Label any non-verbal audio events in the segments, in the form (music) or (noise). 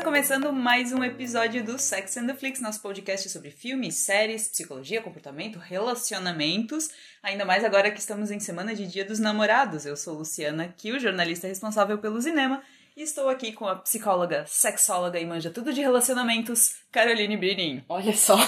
Está começando mais um episódio do Sex and the Flix, nosso podcast sobre filmes, séries, psicologia, comportamento, relacionamentos. Ainda mais agora que estamos em semana de Dia dos Namorados. Eu sou Luciana Kiel, jornalista responsável pelo cinema, e estou aqui com a psicóloga, sexóloga e manja tudo de relacionamentos, Caroline Brinin. Olha só. (laughs)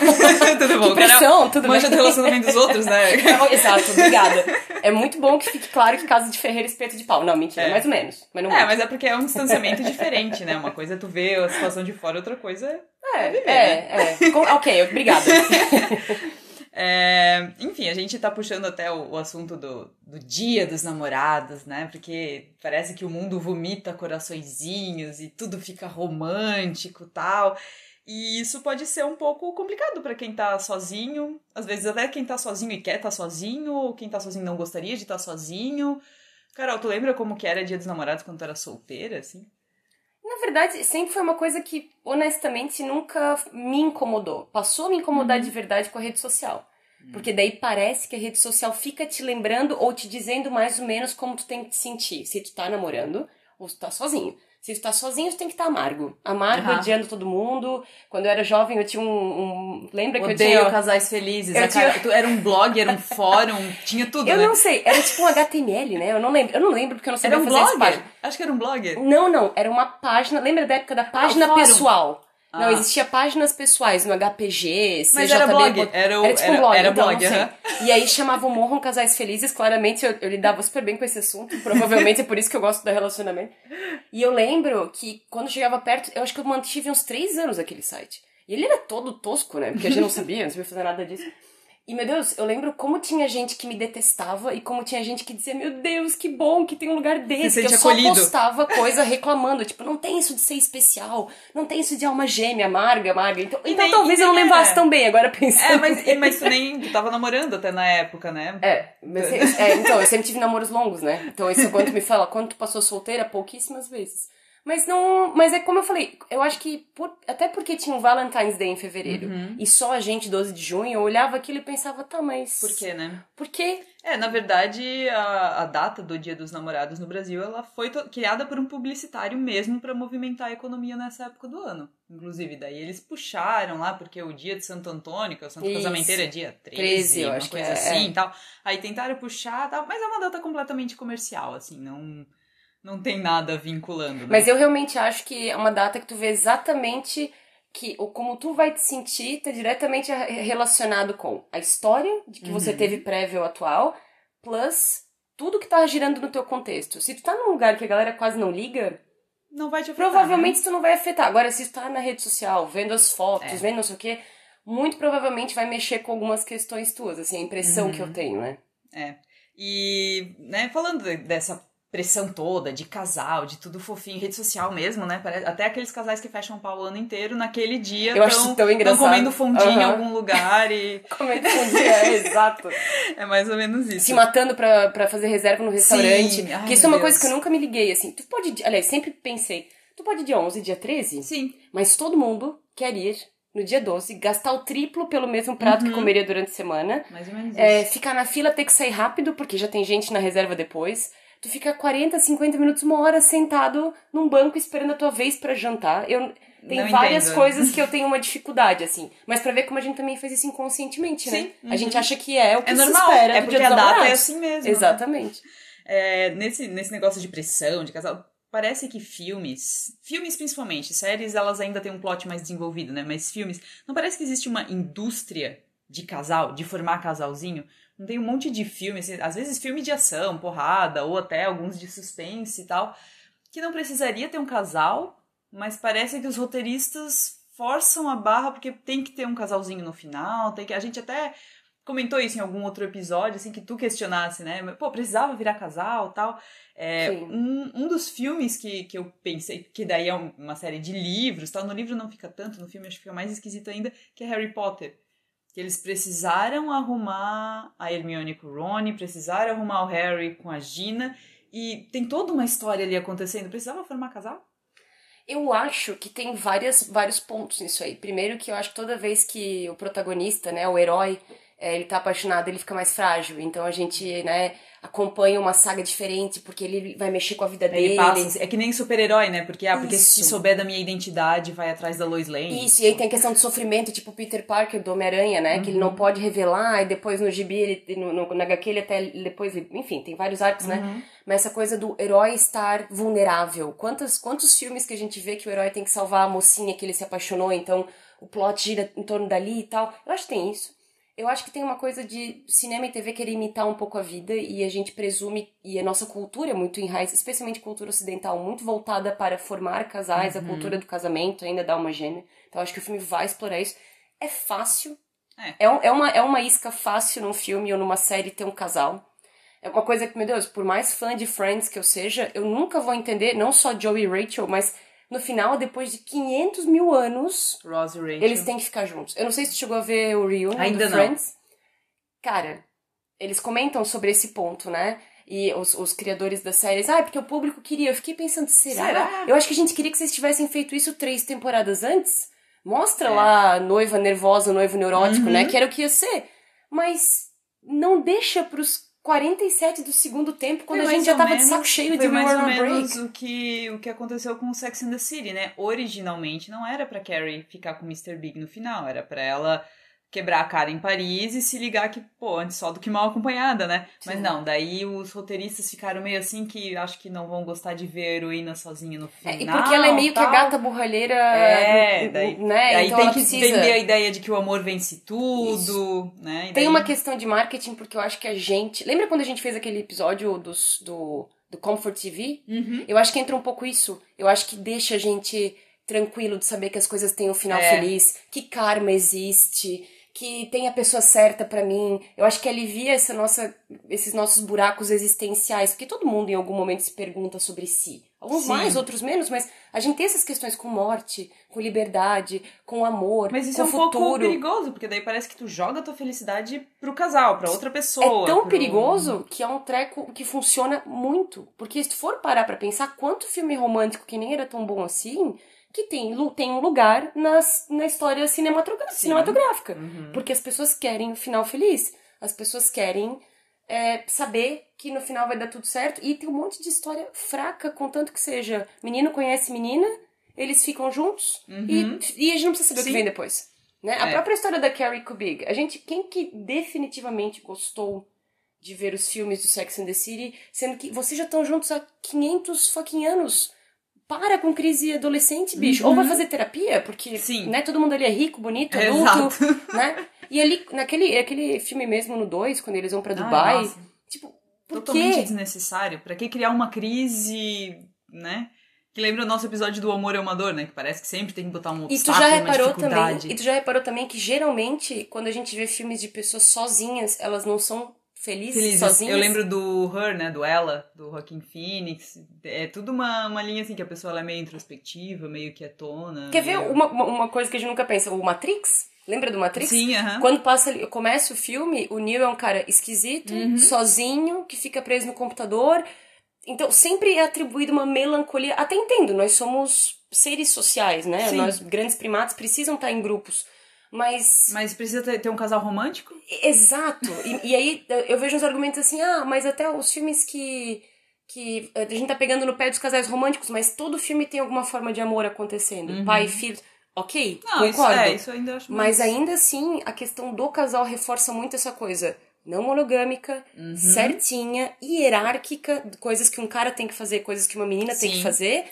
tudo bom, que pressão, Carol? tudo manja bem. do relacionamento dos outros, né? (laughs) Exato, obrigada. É muito bom que fique claro que casa de Ferreira espeto de pau. Não, mentira, É. mais ou menos. Mas não É, muito. mas é porque é um distanciamento diferente, né? Uma coisa é tu ver a situação de fora, outra coisa é É, viver, é, é. Com- Ok, obrigada. (laughs) É, enfim, a gente tá puxando até o, o assunto do, do dia dos namorados, né? Porque parece que o mundo vomita coraçõezinhos e tudo fica romântico tal. E isso pode ser um pouco complicado pra quem tá sozinho. Às vezes até quem tá sozinho e quer tá sozinho, ou quem tá sozinho não gostaria de estar sozinho. Carol, tu lembra como que era dia dos namorados quando tu era solteira, assim? Na verdade, sempre foi uma coisa que, honestamente, nunca me incomodou. Passou a me incomodar de verdade com a rede social. Porque daí parece que a rede social fica te lembrando ou te dizendo mais ou menos como tu tem que te sentir. Se tu tá namorando ou se tu tá sozinho. Se tu tá sozinho, tu tem que estar amargo. Amargo, Aham. odiando todo mundo. Quando eu era jovem, eu tinha um... um- Lembra que eu Odeio tinha... casais felizes. Eu cara- tinha- tu- Era um blog, era um fórum, (laughs) tinha tudo, Eu né? não sei, era tipo um HTML, né? Eu não lembro. Eu não lembro porque eu não sabia Era um fazer blog? Acho que era um blog. Não, não, era uma página. Lembra da época da página fórum. pessoal? Não, Ah. existia páginas pessoais no HPG, Mas CJB, era blog, bot- era o- tipo um era- blog, era então, blog, não aham. E aí chamavam Morram Casais Felizes, claramente eu, eu lidava super bem com esse assunto, provavelmente é por isso que eu gosto do relacionamento. E eu lembro que quando chegava perto, eu acho que eu mantive uns três anos aquele site. E ele era todo tosco, né? Porque a gente não sabia, não sabia fazer nada disso. E, meu Deus, eu lembro como tinha gente que me detestava e como tinha gente que dizia, meu Deus, que bom que tem um lugar desse. eu só acolhido. postava coisa reclamando, tipo, não tem isso de ser especial, não tem isso de alma gêmea, amarga, amarga. Então, então nem- talvez eu não levasse é. tão bem, agora pensando. É, mas, e- mas tu nem tu tava namorando até na época, né? É, mas, é, então, eu sempre tive namoros longos, né? Então, isso quando tu me fala, quando tu passou solteira, pouquíssimas vezes. Mas não. Mas é como eu falei, eu acho que. por- até porque tinha um Valentine's Day em fevereiro e só a gente, 12 de junho, eu olhava aquilo e pensava, tá, mas. Por quê, né? Por quê? É, na verdade, a, a data do Dia dos Namorados no Brasil, ela foi criada por um publicitário mesmo pra movimentar a economia nessa época do ano. Inclusive, daí eles puxaram lá, porque o dia de Santo Antônio, que é o Santo Isso. Casamenteiro, é dia 13, 13, eu uma acho que coisa é, assim é. e tal. Aí tentaram puxar, tal, mas é uma data completamente comercial, assim, não, não tem nada vinculando. Né? Mas eu realmente acho que é uma data que tu vê exatamente que o como tu vai te sentir tá diretamente relacionado com a história de que você Uhum. teve prévio ao atual, plus tudo que tá girando no teu contexto. Se tu tá num lugar que a galera quase não liga, Não vai te afetar, provavelmente né? isso não vai afetar. Agora, se tu tá na rede social, vendo as fotos, É. vendo não sei o quê, muito provavelmente vai mexer com algumas questões tuas, assim, a impressão que Uhum. eu tenho, né? E, né, falando de- dessa pressão toda de casal, de tudo fofinho, rede social mesmo, né? Até aqueles casais que fecham pau o ano inteiro, naquele dia Eu acho isso tão engraçado. comendo fondue em Aham. algum lugar e que um dia é exato? (laughs) é mais ou menos isso. se matando pra, pra fazer reserva no restaurante. Sim. Ai, Porque isso é uma coisa Deus. que eu nunca me liguei, assim. Tu pode, aliás, sempre pensei, tu pode dia 11, dia 13, Sim, mas todo mundo quer ir no dia 12, gastar o triplo pelo mesmo prato Uhum. que comeria durante a semana, mais ou menos é, isso. ficar na fila, ter que sair rápido, porque já tem gente na reserva depois. Tu fica 40, 50 minutos, uma hora sentado num banco esperando a tua vez pra jantar. Eu, tem Não várias entendo. coisas que eu (laughs) tenho uma dificuldade, assim. Mas pra ver como a gente também faz isso inconscientemente, Sim, né? uhum. A gente acha que é o que É se normal, espera é porque a data é assim mesmo. né? Exatamente. É, nesse, nesse negócio de pressão, de casal, parece que filmes, filmes principalmente, séries elas ainda têm um plot mais desenvolvido, né? Mas filmes, não parece que existe uma indústria de casal, de formar casalzinho? Não tem um monte de filmes, assim, às vezes filme de ação, porrada, ou até alguns de suspense e tal, que não precisaria ter um casal, mas parece que os roteiristas forçam a barra porque tem que ter um casalzinho no final, tem que a gente até comentou isso em algum outro episódio, assim, que tu questionasse, né? Pô, precisava virar casal tal. É, um, um dos filmes que, que eu pensei, que daí é um- uma série de livros, tal. No livro não fica tanto, no filme acho que fica mais esquisito ainda, que é Harry Potter. Que eles precisaram arrumar a Hermione com o Rony, precisaram arrumar o Harry com a Gina, e tem toda uma história ali acontecendo. Precisava formar casal? Eu acho que tem várias, vários pontos nisso aí. Primeiro que eu acho que toda vez que o protagonista, né, o herói, é, ele tá apaixonado, ele fica mais frágil. Então a gente, né, acompanha uma saga diferente porque ele vai mexer com a vida Ele dele. passa, é que nem super-herói, né? Porque, ah, porque se souber da minha identidade, vai atrás da Lois Lane. Isso, e aí tem a questão do sofrimento, tipo o Peter Parker do Homem-Aranha, né? Que ele não pode revelar, e depois no gibi, ele, no, no, na HQ, ele até depois, enfim, tem vários arcos, né? Mas essa coisa do herói estar vulnerável. Quantos, quantos filmes que a gente vê que o herói tem que salvar a mocinha que ele se apaixonou, então o plot gira em torno dali e tal. Eu acho que tem isso. Eu acho que tem uma coisa de cinema e TV querer imitar um pouco a vida e a gente presume, e a nossa cultura é muito enraizada, especialmente cultura ocidental, muito voltada para formar casais, a cultura do casamento ainda dá uma gêmea. Então acho que o filme vai explorar isso. É fácil. É. um- é, uma, é uma isca fácil num filme ou numa série ter um casal. É uma coisa que, meu Deus, por mais fã de Friends que eu seja, eu nunca vou entender, não só Joey e Rachel, mas no final, depois de 500 mil anos, Ross e Rachel. eles têm que ficar juntos. Eu não sei se tu chegou a ver o reunion Ainda do não. Friends. Cara, eles comentam sobre esse ponto, né? E os, os criadores da série, ah, é porque o público queria. Eu fiquei pensando, será? Será? Eu acho que a gente queria que vocês tivessem feito isso três temporadas antes. Mostra É. lá a noiva nervosa, o noivo neurótico, Uhum. né? Que era o que ia ser. Mas não deixa pros 47 do segundo tempo, quando Foi a gente já tava de menos- saco cheio de mais ou menos Break. o que, o que aconteceu com Sex and the City, né? Originalmente não era pra Carrie ficar com o Mr. Big no final, era pra ela quebrar a cara em Paris e se ligar que, pô, antes só do que mal acompanhada, né? Mas Sim. não, daí os roteiristas ficaram meio assim que acho que não vão gostar de ver a heroína sozinha no É, final. e porque ela é meio que a tal. gata borralheira, É, daí, né? Aí então tem que precisa... vender a ideia de que o amor vence tudo, né? E Tem daí- uma questão de marketing, porque eu acho que a gente. Lembra quando a gente fez aquele episódio dos, do, do Comfort TV? Uhum. Eu acho que entra um pouco isso. Eu acho que deixa a gente tranquilo de saber que as coisas têm um final É. feliz, que karma existe, que tem a pessoa certa pra mim. Eu acho que alivia essa nossa, esses nossos buracos existenciais, porque todo mundo em algum momento se pergunta sobre si. Alguns Sim. mais, outros menos, mas a gente tem essas questões com morte, com liberdade, com amor, Mas isso com é um pouco futuro. perigoso, porque daí parece que tu joga a tua felicidade pro casal, pra outra pessoa. É tão pro- perigoso que é um treco que funciona muito. Porque se tu for parar pra pensar quanto filme romântico que nem era tão bom assim, que tem, tem um lugar nas, na história cinematográfica. Uhum. Porque as pessoas querem o final feliz. As pessoas querem é, saber que no final vai dar tudo certo. E tem um monte de história fraca, contanto que seja menino conhece menina, eles ficam juntos Uhum. e, e a gente não precisa saber o Sim. que vem depois. Né? A É. própria história da Carrie Kubig. A gente, quem que definitivamente gostou de ver os filmes do Sex and the City, sendo que vocês já estão juntos há 500 fucking anos. Para com crise adolescente, bicho. Ou vai fazer terapia, porque Uhum. Sim. né, todo mundo ali é rico, bonito, É, adulto, exato. (laughs) né? E ali, naquele aquele filme mesmo, no 2, quando eles vão pra Ai, Dubai, nossa, tipo, por totalmente quê? desnecessário. Pra que criar uma crise, né? Que lembra o nosso episódio do amor é uma dor, né? Que parece que sempre tem que botar um E tu obstáculo, já reparou também, e tu já reparou também que geralmente, quando a gente vê filmes de pessoas sozinhas, elas não são Felizes. sozinhas. Eu lembro do Her, né? Do Ela, do Joaquin Phoenix. É tudo uma, uma linha assim que a pessoa é meio introspectiva, meio quietona. Quer ver meio... uma, uma uma coisa que a gente nunca pensa? O Matrix? Lembra do Matrix? Sim, aham. Quando passa, começa o filme, o Neo é um cara esquisito, Uhum. sozinho, que fica preso no computador. Então, sempre é atribuído uma melancolia. Até entendo, nós somos seres sociais, né? Sim. Nós, grandes primatas, precisam estar em grupos. Mas. Mas precisa ter, ter um casal romântico? Exato! E, e aí eu vejo uns argumentos assim, ah, mas até os filmes que. que a gente tá pegando no pé dos casais românticos, mas todo filme tem alguma forma de amor acontecendo. Pai, filho. Ok, Uhum. Não, isso, concordo. é, isso ainda acho Mas mais- ainda assim, a questão do casal reforça muito essa coisa não monogâmica, Uhum. certinha, hierárquica, coisas que um cara tem que fazer, coisas que uma menina tem que Sim. fazer.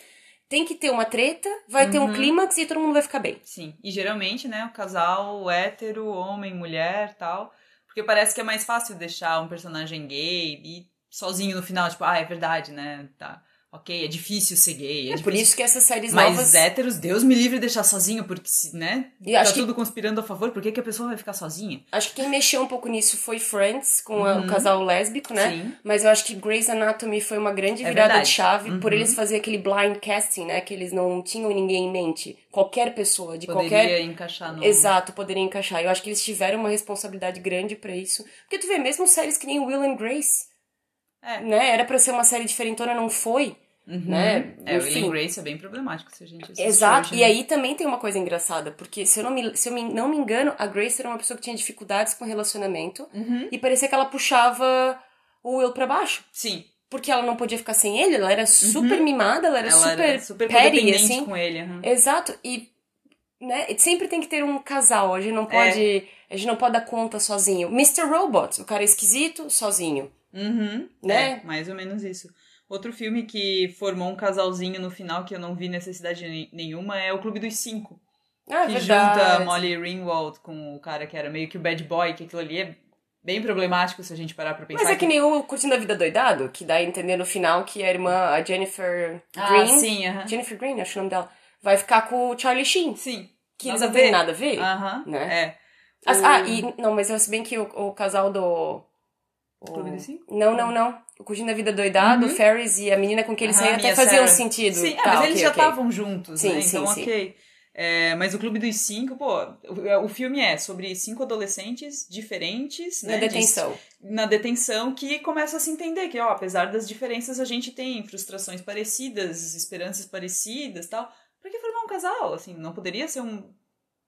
Tem que ter uma treta, vai ter Uhum. um clímax e todo mundo vai ficar bem. Sim. E geralmente, né, o casal hétero, homem, mulher tal. Porque parece que é mais fácil deixar um personagem gay e sozinho no final, tipo, ah, é verdade, né? Tá. Ok, é difícil ser gay. É, É por difícil. isso que essas séries Mas novas. héteros, Deus me livre de deixar sozinho, porque, né? E acho tá que- tudo conspirando a favor, por que, que a pessoa vai ficar sozinha? Acho que quem mexeu um pouco nisso foi Friends, com a- o casal lésbico, né? Uhum. Sim. Mas eu acho que Grey's Anatomy foi uma grande É virada verdade. de chave por Uhum. eles fazerem aquele blind casting, né? Que eles não tinham ninguém em mente. Qualquer pessoa, de Poderia qualquer. encaixar no. Exato, poderia encaixar. Eu acho que eles tiveram uma responsabilidade grande pra isso. Porque tu vê, mesmo séries que nem Will and Grace, É. né? Era pra ser uma série diferentona, não foi. né? É, o. Will Grace é bem problemático se a gente assistir Exato, hoje, e né? aí também tem uma coisa engraçada, porque se eu não me, se eu me- não me engano, a Grace era uma pessoa que tinha dificuldades com relacionamento Uhum. e parecia que ela puxava o Will pra baixo. Sim, Porque ela não podia ficar sem ele, ela era super mimada, ela era Uhum. ela super, era super petty, assim. com ele. Exato, e né, sempre tem que ter um casal, a gente É. não pode, a gente não pode dar conta sozinho. Mr. Robot, o cara é esquisito, sozinho. Uhum, Né? É, mais ou menos isso. Outro filme que formou um casalzinho no final que eu não vi necessidade ne- nenhuma é O Clube dos Cinco. Ah, que verdade. junta Molly Ringwald com o cara que era meio que o bad boy, que aquilo ali é bem problemático se a gente parar pra pensar. Mas é que nem o Curtindo a Vida Doidado, que dá a entender no final que a irmã, a Jennifer Ah, Green, sim, aham. Jennifer Green, acho o nome dela, vai ficar com o Charlie Sheen, Sim. que nada não tem nada a ver. Aham, né? é. As- O- Ah, e não, mas eu se bem que o, o casal do. O... Clube dos Cinco? Não, não, não. O Curtindo a Vida Doidado, o Ferris e a menina com quem ele Aham, saiu até Mia fazia um Sarah. sentido. Sim, é, Tá, mas eles ok, já estavam juntos, Sim, né? sim, Então, sim. ok. É, mas o Clube dos Cinco, pô, o, o filme é sobre cinco adolescentes diferentes, Na né? de- detenção. na detenção que começa a se entender que, ó, apesar das diferenças, a gente tem frustrações parecidas, esperanças parecidas tal. Pra que formar um casal? Assim, não poderia ser um.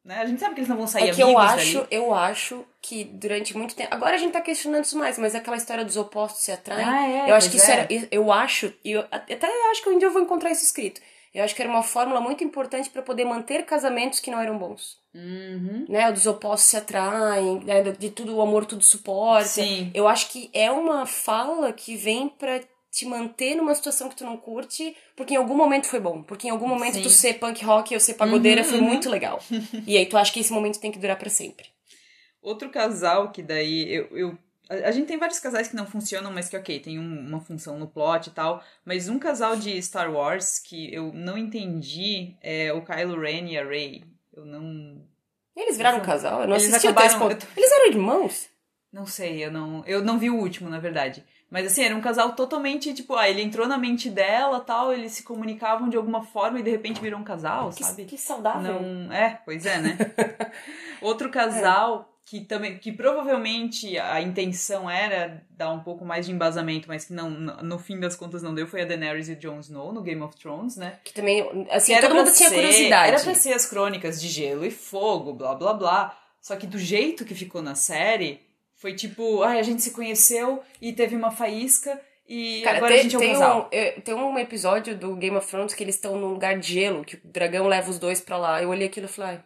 Né? A gente sabe que eles não vão sair É que eu acho, dali. eu acho que durante muito tempo. Agora a gente tá questionando isso mais, mas aquela história dos opostos se atraem. Ah, é, eu acho que isso é. era. Eu acho, e até acho que um dia eu vou encontrar isso escrito. Eu acho que era uma fórmula muito importante pra poder manter casamentos que não eram bons. Uhum. Né? Dos opostos se atraem, né? de tudo, o amor tudo suporta. Sim. Eu acho que é uma fala que vem pra te manter numa situação que tu não curte, porque em algum momento foi bom. Porque em algum momento Sim. tu ser punk rock ou ser pagodeira Uhum, foi uhum. muito legal. (laughs) e aí tu acha que esse momento tem que durar pra sempre. Outro casal que daí eu. eu a, a gente tem vários casais que não funcionam, mas que, ok, tem um- uma função no plot e tal. Mas um casal de Star Wars que eu não entendi é o Kylo Ren e a Rey. Eu não. Eles viraram um casal? Eu não eles assisti até esse acabaram- ponto. Eles eram irmãos? Não sei, eu não. Eu não vi o último, na verdade. Mas assim, era um casal totalmente, tipo, ah, ele entrou na mente dela tal, eles se comunicavam de alguma forma e de repente virou um casal, Que, sabe? que saudável. Não. É, pois é, né? (laughs) Outro casal que também. que provavelmente a intenção era dar um pouco mais de embasamento, mas que não, no fim das contas não deu, foi a Daenerys e o Jon Snow no Game of Thrones, né? Que também, assim, Que todo mundo tinha ser- curiosidade. Era pra ser as crônicas de gelo e fogo, blá blá blá. Só que do jeito que ficou na série, foi tipo, ai, a gente se conheceu e teve uma faísca e Cara, agora tem, a gente é um tem casal. um, tem um episódio do Game of Thrones que eles estão num lugar de gelo, que o dragão leva os dois pra lá. Eu olhei aquilo e falei,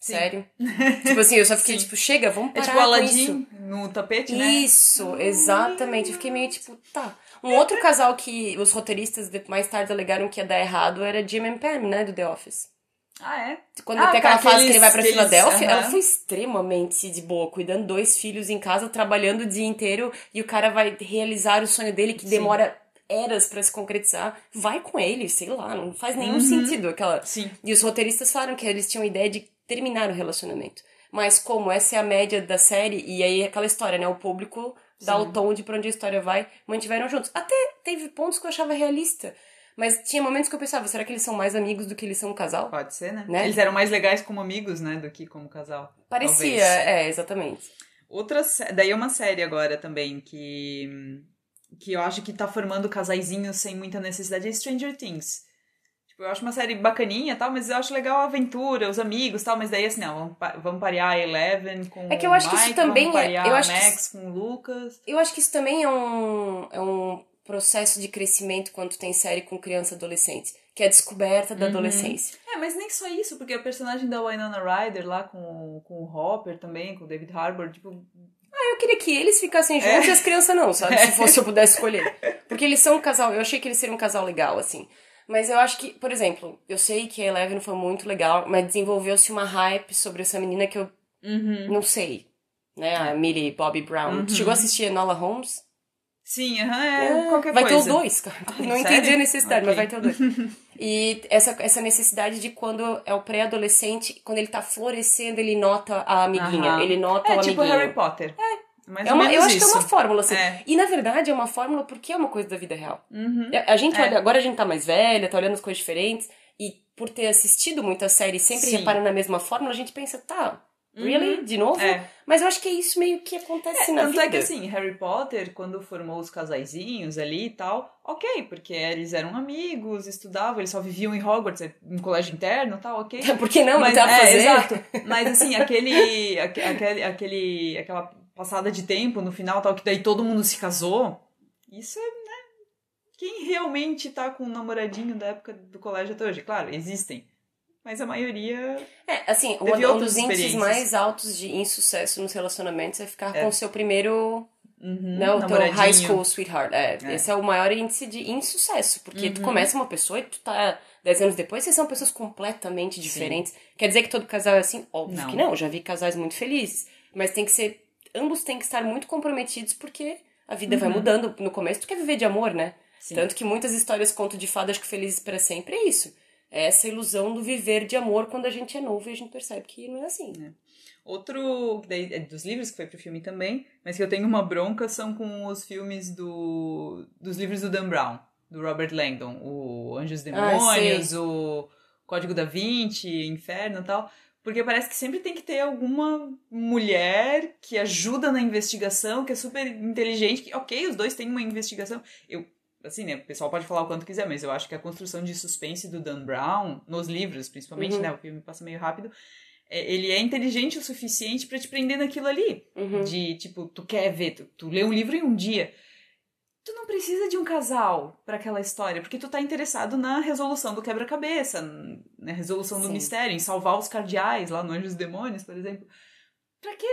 Sim. sério? (laughs) tipo assim, eu só fiquei Sim. tipo, chega, vamos É parar tipo com Aladdin no tapete, né? Isso, exatamente. Eu fiquei meio tipo, tá. Um outro casal que os roteiristas mais tarde alegaram que ia dar errado era Jim and Pam, né, do The Office. Ah, é? Quando Ah, tem aquela que fase que ele vai pra eles- Filadélfia, ela foi extremamente de boa, cuidando dois filhos em casa, trabalhando o dia inteiro, e o cara vai realizar o sonho dele que Sim. demora eras pra se concretizar. Vai com ele, sei lá, não faz nenhum Uhum. sentido aquela. Sim. E os roteiristas falaram que eles tinham ideia de terminar o relacionamento. Mas como essa é a média da série, e aí é aquela história, né? O público dá Sim. o tom de pra onde a história vai, mantiveram juntos. Até teve pontos que eu achava realista. Mas tinha momentos que eu pensava, será que eles são mais amigos do que eles são um casal? Pode ser, né? Né? Eles eram mais legais como amigos, né? Do que como casal. Parecia, talvez. é, exatamente. Outra daí é uma série agora também que que eu acho que tá formando casaizinhos sem muita necessidade é Stranger Things. Tipo, eu acho uma série bacaninha, tal, mas eu acho legal a aventura, os amigos, tal, mas daí assim, não, vamos, pa- vamos parear a Eleven com É que eu o acho que isso Mike, também é- eu acho que Max com o Lucas. Eu acho que isso também é um, é um processo de crescimento quando tem série com criança e adolescente, que é a descoberta da Uhum. adolescência. É, mas nem só isso, porque a personagem da Winona Ryder lá com, o- com o Hopper também, com o David Harbour, tipo, Eu queria que eles ficassem juntos e as crianças não, sabe? Se (laughs) fosse eu pudesse escolher. Porque eles são um casal, eu achei que eles seriam um casal legal, assim. Mas eu acho que, por exemplo, eu sei que a Eleven foi muito legal, mas desenvolveu-se uma hype sobre essa menina que eu uhum. não sei. Né? A Millie Bobby Brown. Uhum. Chegou a assistir Enola Holmes? Sim, aham, é, qualquer vai coisa. ter o dois, cara. Ai, (laughs) não sério? entendi a necessidade, mas Ok. vai ter o dois. (laughs) E essa, essa necessidade de quando é o pré-adolescente, quando ele tá florescendo, ele nota a amiguinha. Aham. Ele nota É o tipo amiguinho. Harry Potter. É. Mais É uma, eu acho isso. que é uma fórmula, assim. É. E na verdade é uma fórmula porque é uma coisa da vida real. Uhum. A gente É. olha, agora a gente tá mais velha, tá olhando as coisas diferentes, e por ter assistido muita série e sempre Sim. repara na mesma fórmula, a gente pensa, tá, Really? Uhum. De novo? É. Mas eu acho que é isso meio que acontece É, na tanto vida. é que assim, Harry Potter, quando formou os casaizinhos ali e tal, ok, porque eles eram amigos, estudavam, eles só viviam em Hogwarts, em colégio interno e tal, ok. (laughs) Por que não? Mas, não a é, fazer? exato. Mas assim, aquele, aque- aquele, aquele, aquela passada de tempo no final, tal, que daí todo mundo se casou, isso é, né? Quem realmente tá com um namoradinho da época do colégio até hoje? Claro, existem. Mas a maioria. É, assim, um, Teve um dos índices mais altos de insucesso nos relacionamentos é ficar É. com o seu primeiro, Uhum, né, o teu high school sweetheart. É, É. Esse é o maior índice de insucesso, porque tu Uhum. começa uma pessoa e tu tá 10 anos depois, vocês são pessoas completamente diferentes. Quer dizer que todo casal é assim? Óbvio Não. que não, já vi casais muito felizes, mas tem que ser, ambos têm que estar muito comprometidos porque a vida vai Uhum. mudando. No começo tu quer viver de amor, né? Sim. Tanto que muitas histórias conto de fadas que felizes para sempre é isso. Essa ilusão do viver de amor quando a gente é novo e a gente percebe que não é assim. Outro, que daí é dos livros que foi pro filme também, mas que eu tenho uma bronca são com os filmes do dos livros do Dan Brown, do Robert Langdon, o Anjos e Ah, Demônios, o Código da Vinci, Inferno e tal, porque parece que sempre tem que ter alguma mulher que ajuda na investigação, que é super inteligente, que OK, os dois têm uma investigação. Eu assim, né, o pessoal pode falar o quanto quiser, mas eu acho que a construção de suspense do Dan Brown nos livros, principalmente, Uhum. né, o filme passa meio rápido, é, ele é inteligente o suficiente pra te prender naquilo ali. Uhum. De, tipo, tu quer ver, tu, tu lê um livro em um dia. Tu não precisa de um casal pra aquela história, porque tu tá interessado na resolução do quebra-cabeça, na resolução do Sim. mistério, em salvar os cardeais lá no Anjos e Demônios, por exemplo. Pra que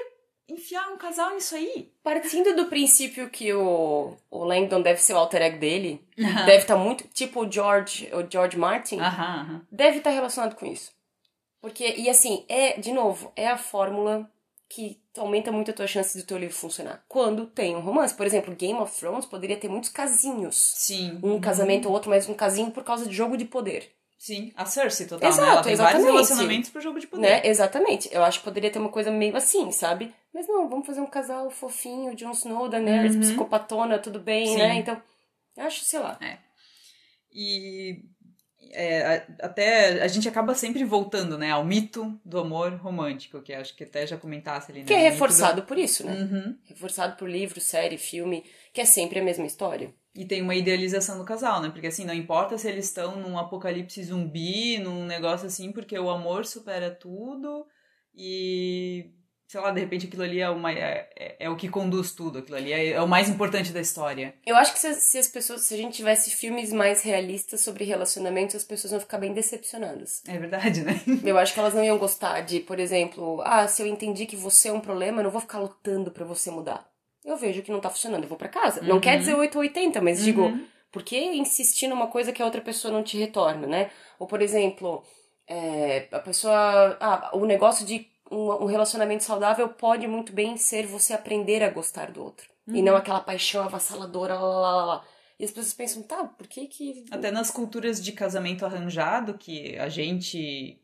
enfiar um casal nisso aí? Partindo do princípio que o, o Langdon deve ser o alter ego dele, deve estar muito. Tipo o George, o George Martin, Aham, aham. deve estar relacionado com isso. Porque, e assim, é, de novo, é a fórmula que aumenta muito a tua chance do teu livro funcionar. Quando tem um romance. Por exemplo, Game of Thrones poderia ter muitos casinhos. Sim. Um casamento ou outro, mas um casinho por causa de jogo de poder. Sim, a Cersei total, Exato, né? Ela tem vários exatamente. relacionamentos pro jogo de poder. Né? Exatamente. Eu acho que poderia ter uma coisa meio assim, sabe? Mas não, vamos fazer um casal fofinho, Jon Snow, Daenerys, Uhum. psicopatona, tudo bem, Sim. né? Então, acho, sei lá. E é, até a gente acaba sempre voltando, né, ao mito do amor romântico, que acho que até já comentasse ali, né? Que é reforçado por isso, do- né? Uhum. Reforçado por livro, série, filme, que é sempre a mesma história. E tem uma idealização do casal, né? Porque assim, não importa se eles estão num apocalipse zumbi, num negócio assim, porque o amor supera tudo e. Sei lá, de repente aquilo ali é, uma, é, é- é o que conduz tudo, aquilo ali é, é o mais importante da história. Eu acho que se, as- se as pessoas, se a gente tivesse filmes mais realistas sobre relacionamentos, as pessoas vão ficar bem decepcionadas. É verdade, né? (laughs) Eu acho que elas não iam gostar de, por exemplo, ah, se eu entendi que você é um problema, eu não vou ficar lutando pra você mudar. Eu vejo que não tá funcionando, eu vou pra casa. Não Uhum. quer dizer 8 ou 80, mas digo, Uhum. por que insistir numa coisa que a outra pessoa não te retorna, né? Ou, por exemplo, é, a pessoa. Ah, o negócio de um, um relacionamento saudável pode muito bem ser você aprender a gostar do outro. E não aquela paixão avassaladora, lá, lá, lá, lá. E as pessoas pensam, tá, por que que. Até nas culturas de casamento arranjado, que a gente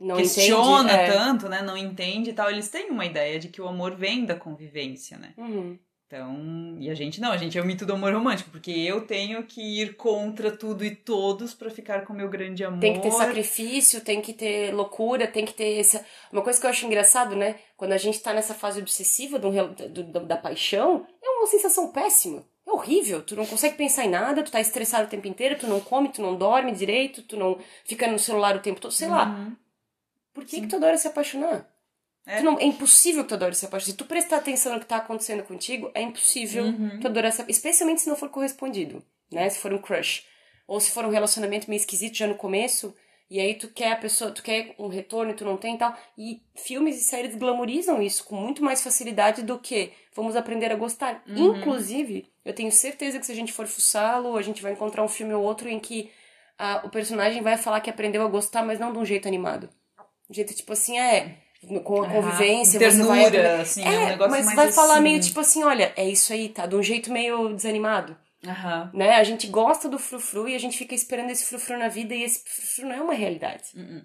não questiona entende? É. tanto, né? Não entende e tal, eles têm uma ideia de que o amor vem da convivência, né? Uhum. Então, e a gente não, a gente é o mito do amor romântico, porque eu tenho que ir contra tudo e todos pra ficar com meu grande amor. Tem que ter sacrifício, tem que ter loucura, tem que ter essa. Uma coisa que eu acho engraçado, né? Quando a gente tá nessa fase obsessiva do, do- da paixão, é uma sensação péssima. É horrível. Tu não consegue pensar em nada, tu tá estressado o tempo inteiro, tu não come, tu não dorme direito, tu não fica no celular o tempo todo. Sei lá. Uhum. Por que, Sim. que tu adora se apaixonar? É. Não- é impossível que tu adore se apaixonar. Se tu prestar atenção no que tá acontecendo contigo, é impossível Uhum. tu adorar se Especialmente se não for correspondido, né? Se for um crush. Ou se for um relacionamento meio esquisito já no começo, e aí tu quer a pessoa, tu quer um retorno e tu não tem e tal. E filmes e séries glamorizam isso com muito mais facilidade do que vamos aprender a gostar. Uhum. Inclusive, eu tenho certeza que se a gente for fuçá-lo, a gente vai encontrar um filme ou outro em que ah, o personagem vai falar que aprendeu a gostar, mas não de um jeito animado. Um jeito tipo assim, é, com a Ah, convivência, ternura, você vai assim, é, um é, negócio mas mais vai falar assim. meio tipo assim, olha, é isso aí, tá? De um jeito meio desanimado, Aham. né? A gente gosta do frufru e a gente fica esperando esse frufru na vida e esse frufru não é uma realidade. Uhum.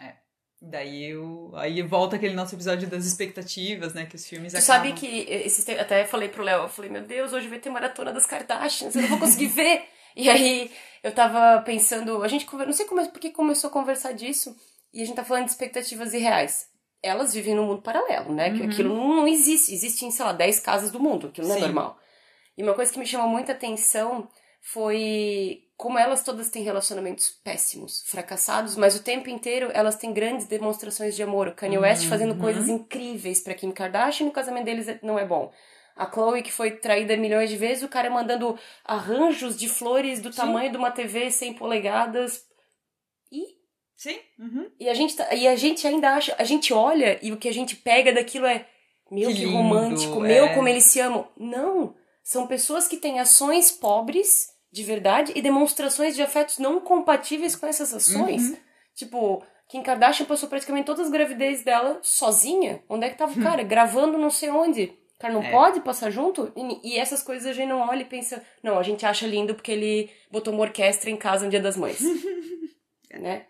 É. Daí eu. Aí volta aquele nosso episódio das expectativas, né? Que os filmes Tu acabam. sabe que esses te- até falei pro Léo, eu falei, meu Deus, hoje vai ter maratona das Kardashians, eu não vou conseguir ver. E aí eu tava pensando, a gente conver- não sei como, porque começou a conversar disso, e a gente tá falando de expectativas irreais. Elas vivem num mundo paralelo, né? Que Uhum. aquilo não, existe. Existem, sei lá, 10 casas do mundo. Aquilo não é Sim. normal. E uma coisa que me chamou muita atenção foi como elas todas têm relacionamentos péssimos, fracassados, mas o tempo inteiro elas têm grandes demonstrações de amor. O Kanye West fazendo Uhum. coisas incríveis pra Kim Kardashian e o casamento deles não é bom. A Chloe, que foi traída milhões de vezes, o cara mandando arranjos de flores do Sim. tamanho de uma TV 100 polegadas. E Sim. Uhum. e a gente, tá- e a gente ainda acha, a gente olha e o que a gente pega daquilo é meu Que que, lindo, romântico, meu é. como eles se amam. Não, são pessoas que têm ações pobres de verdade e demonstrações de afetos não compatíveis com essas ações. Uhum. Tipo, Kim Kardashian passou praticamente todas as gravidezes dela sozinha. Onde é que tava o cara? Gravando não sei onde. O cara não Hum. É. pode passar junto? E, e essas coisas a gente não olha e pensa, não, a gente acha lindo porque ele botou uma orquestra em casa no dia das mães. (laughs) né?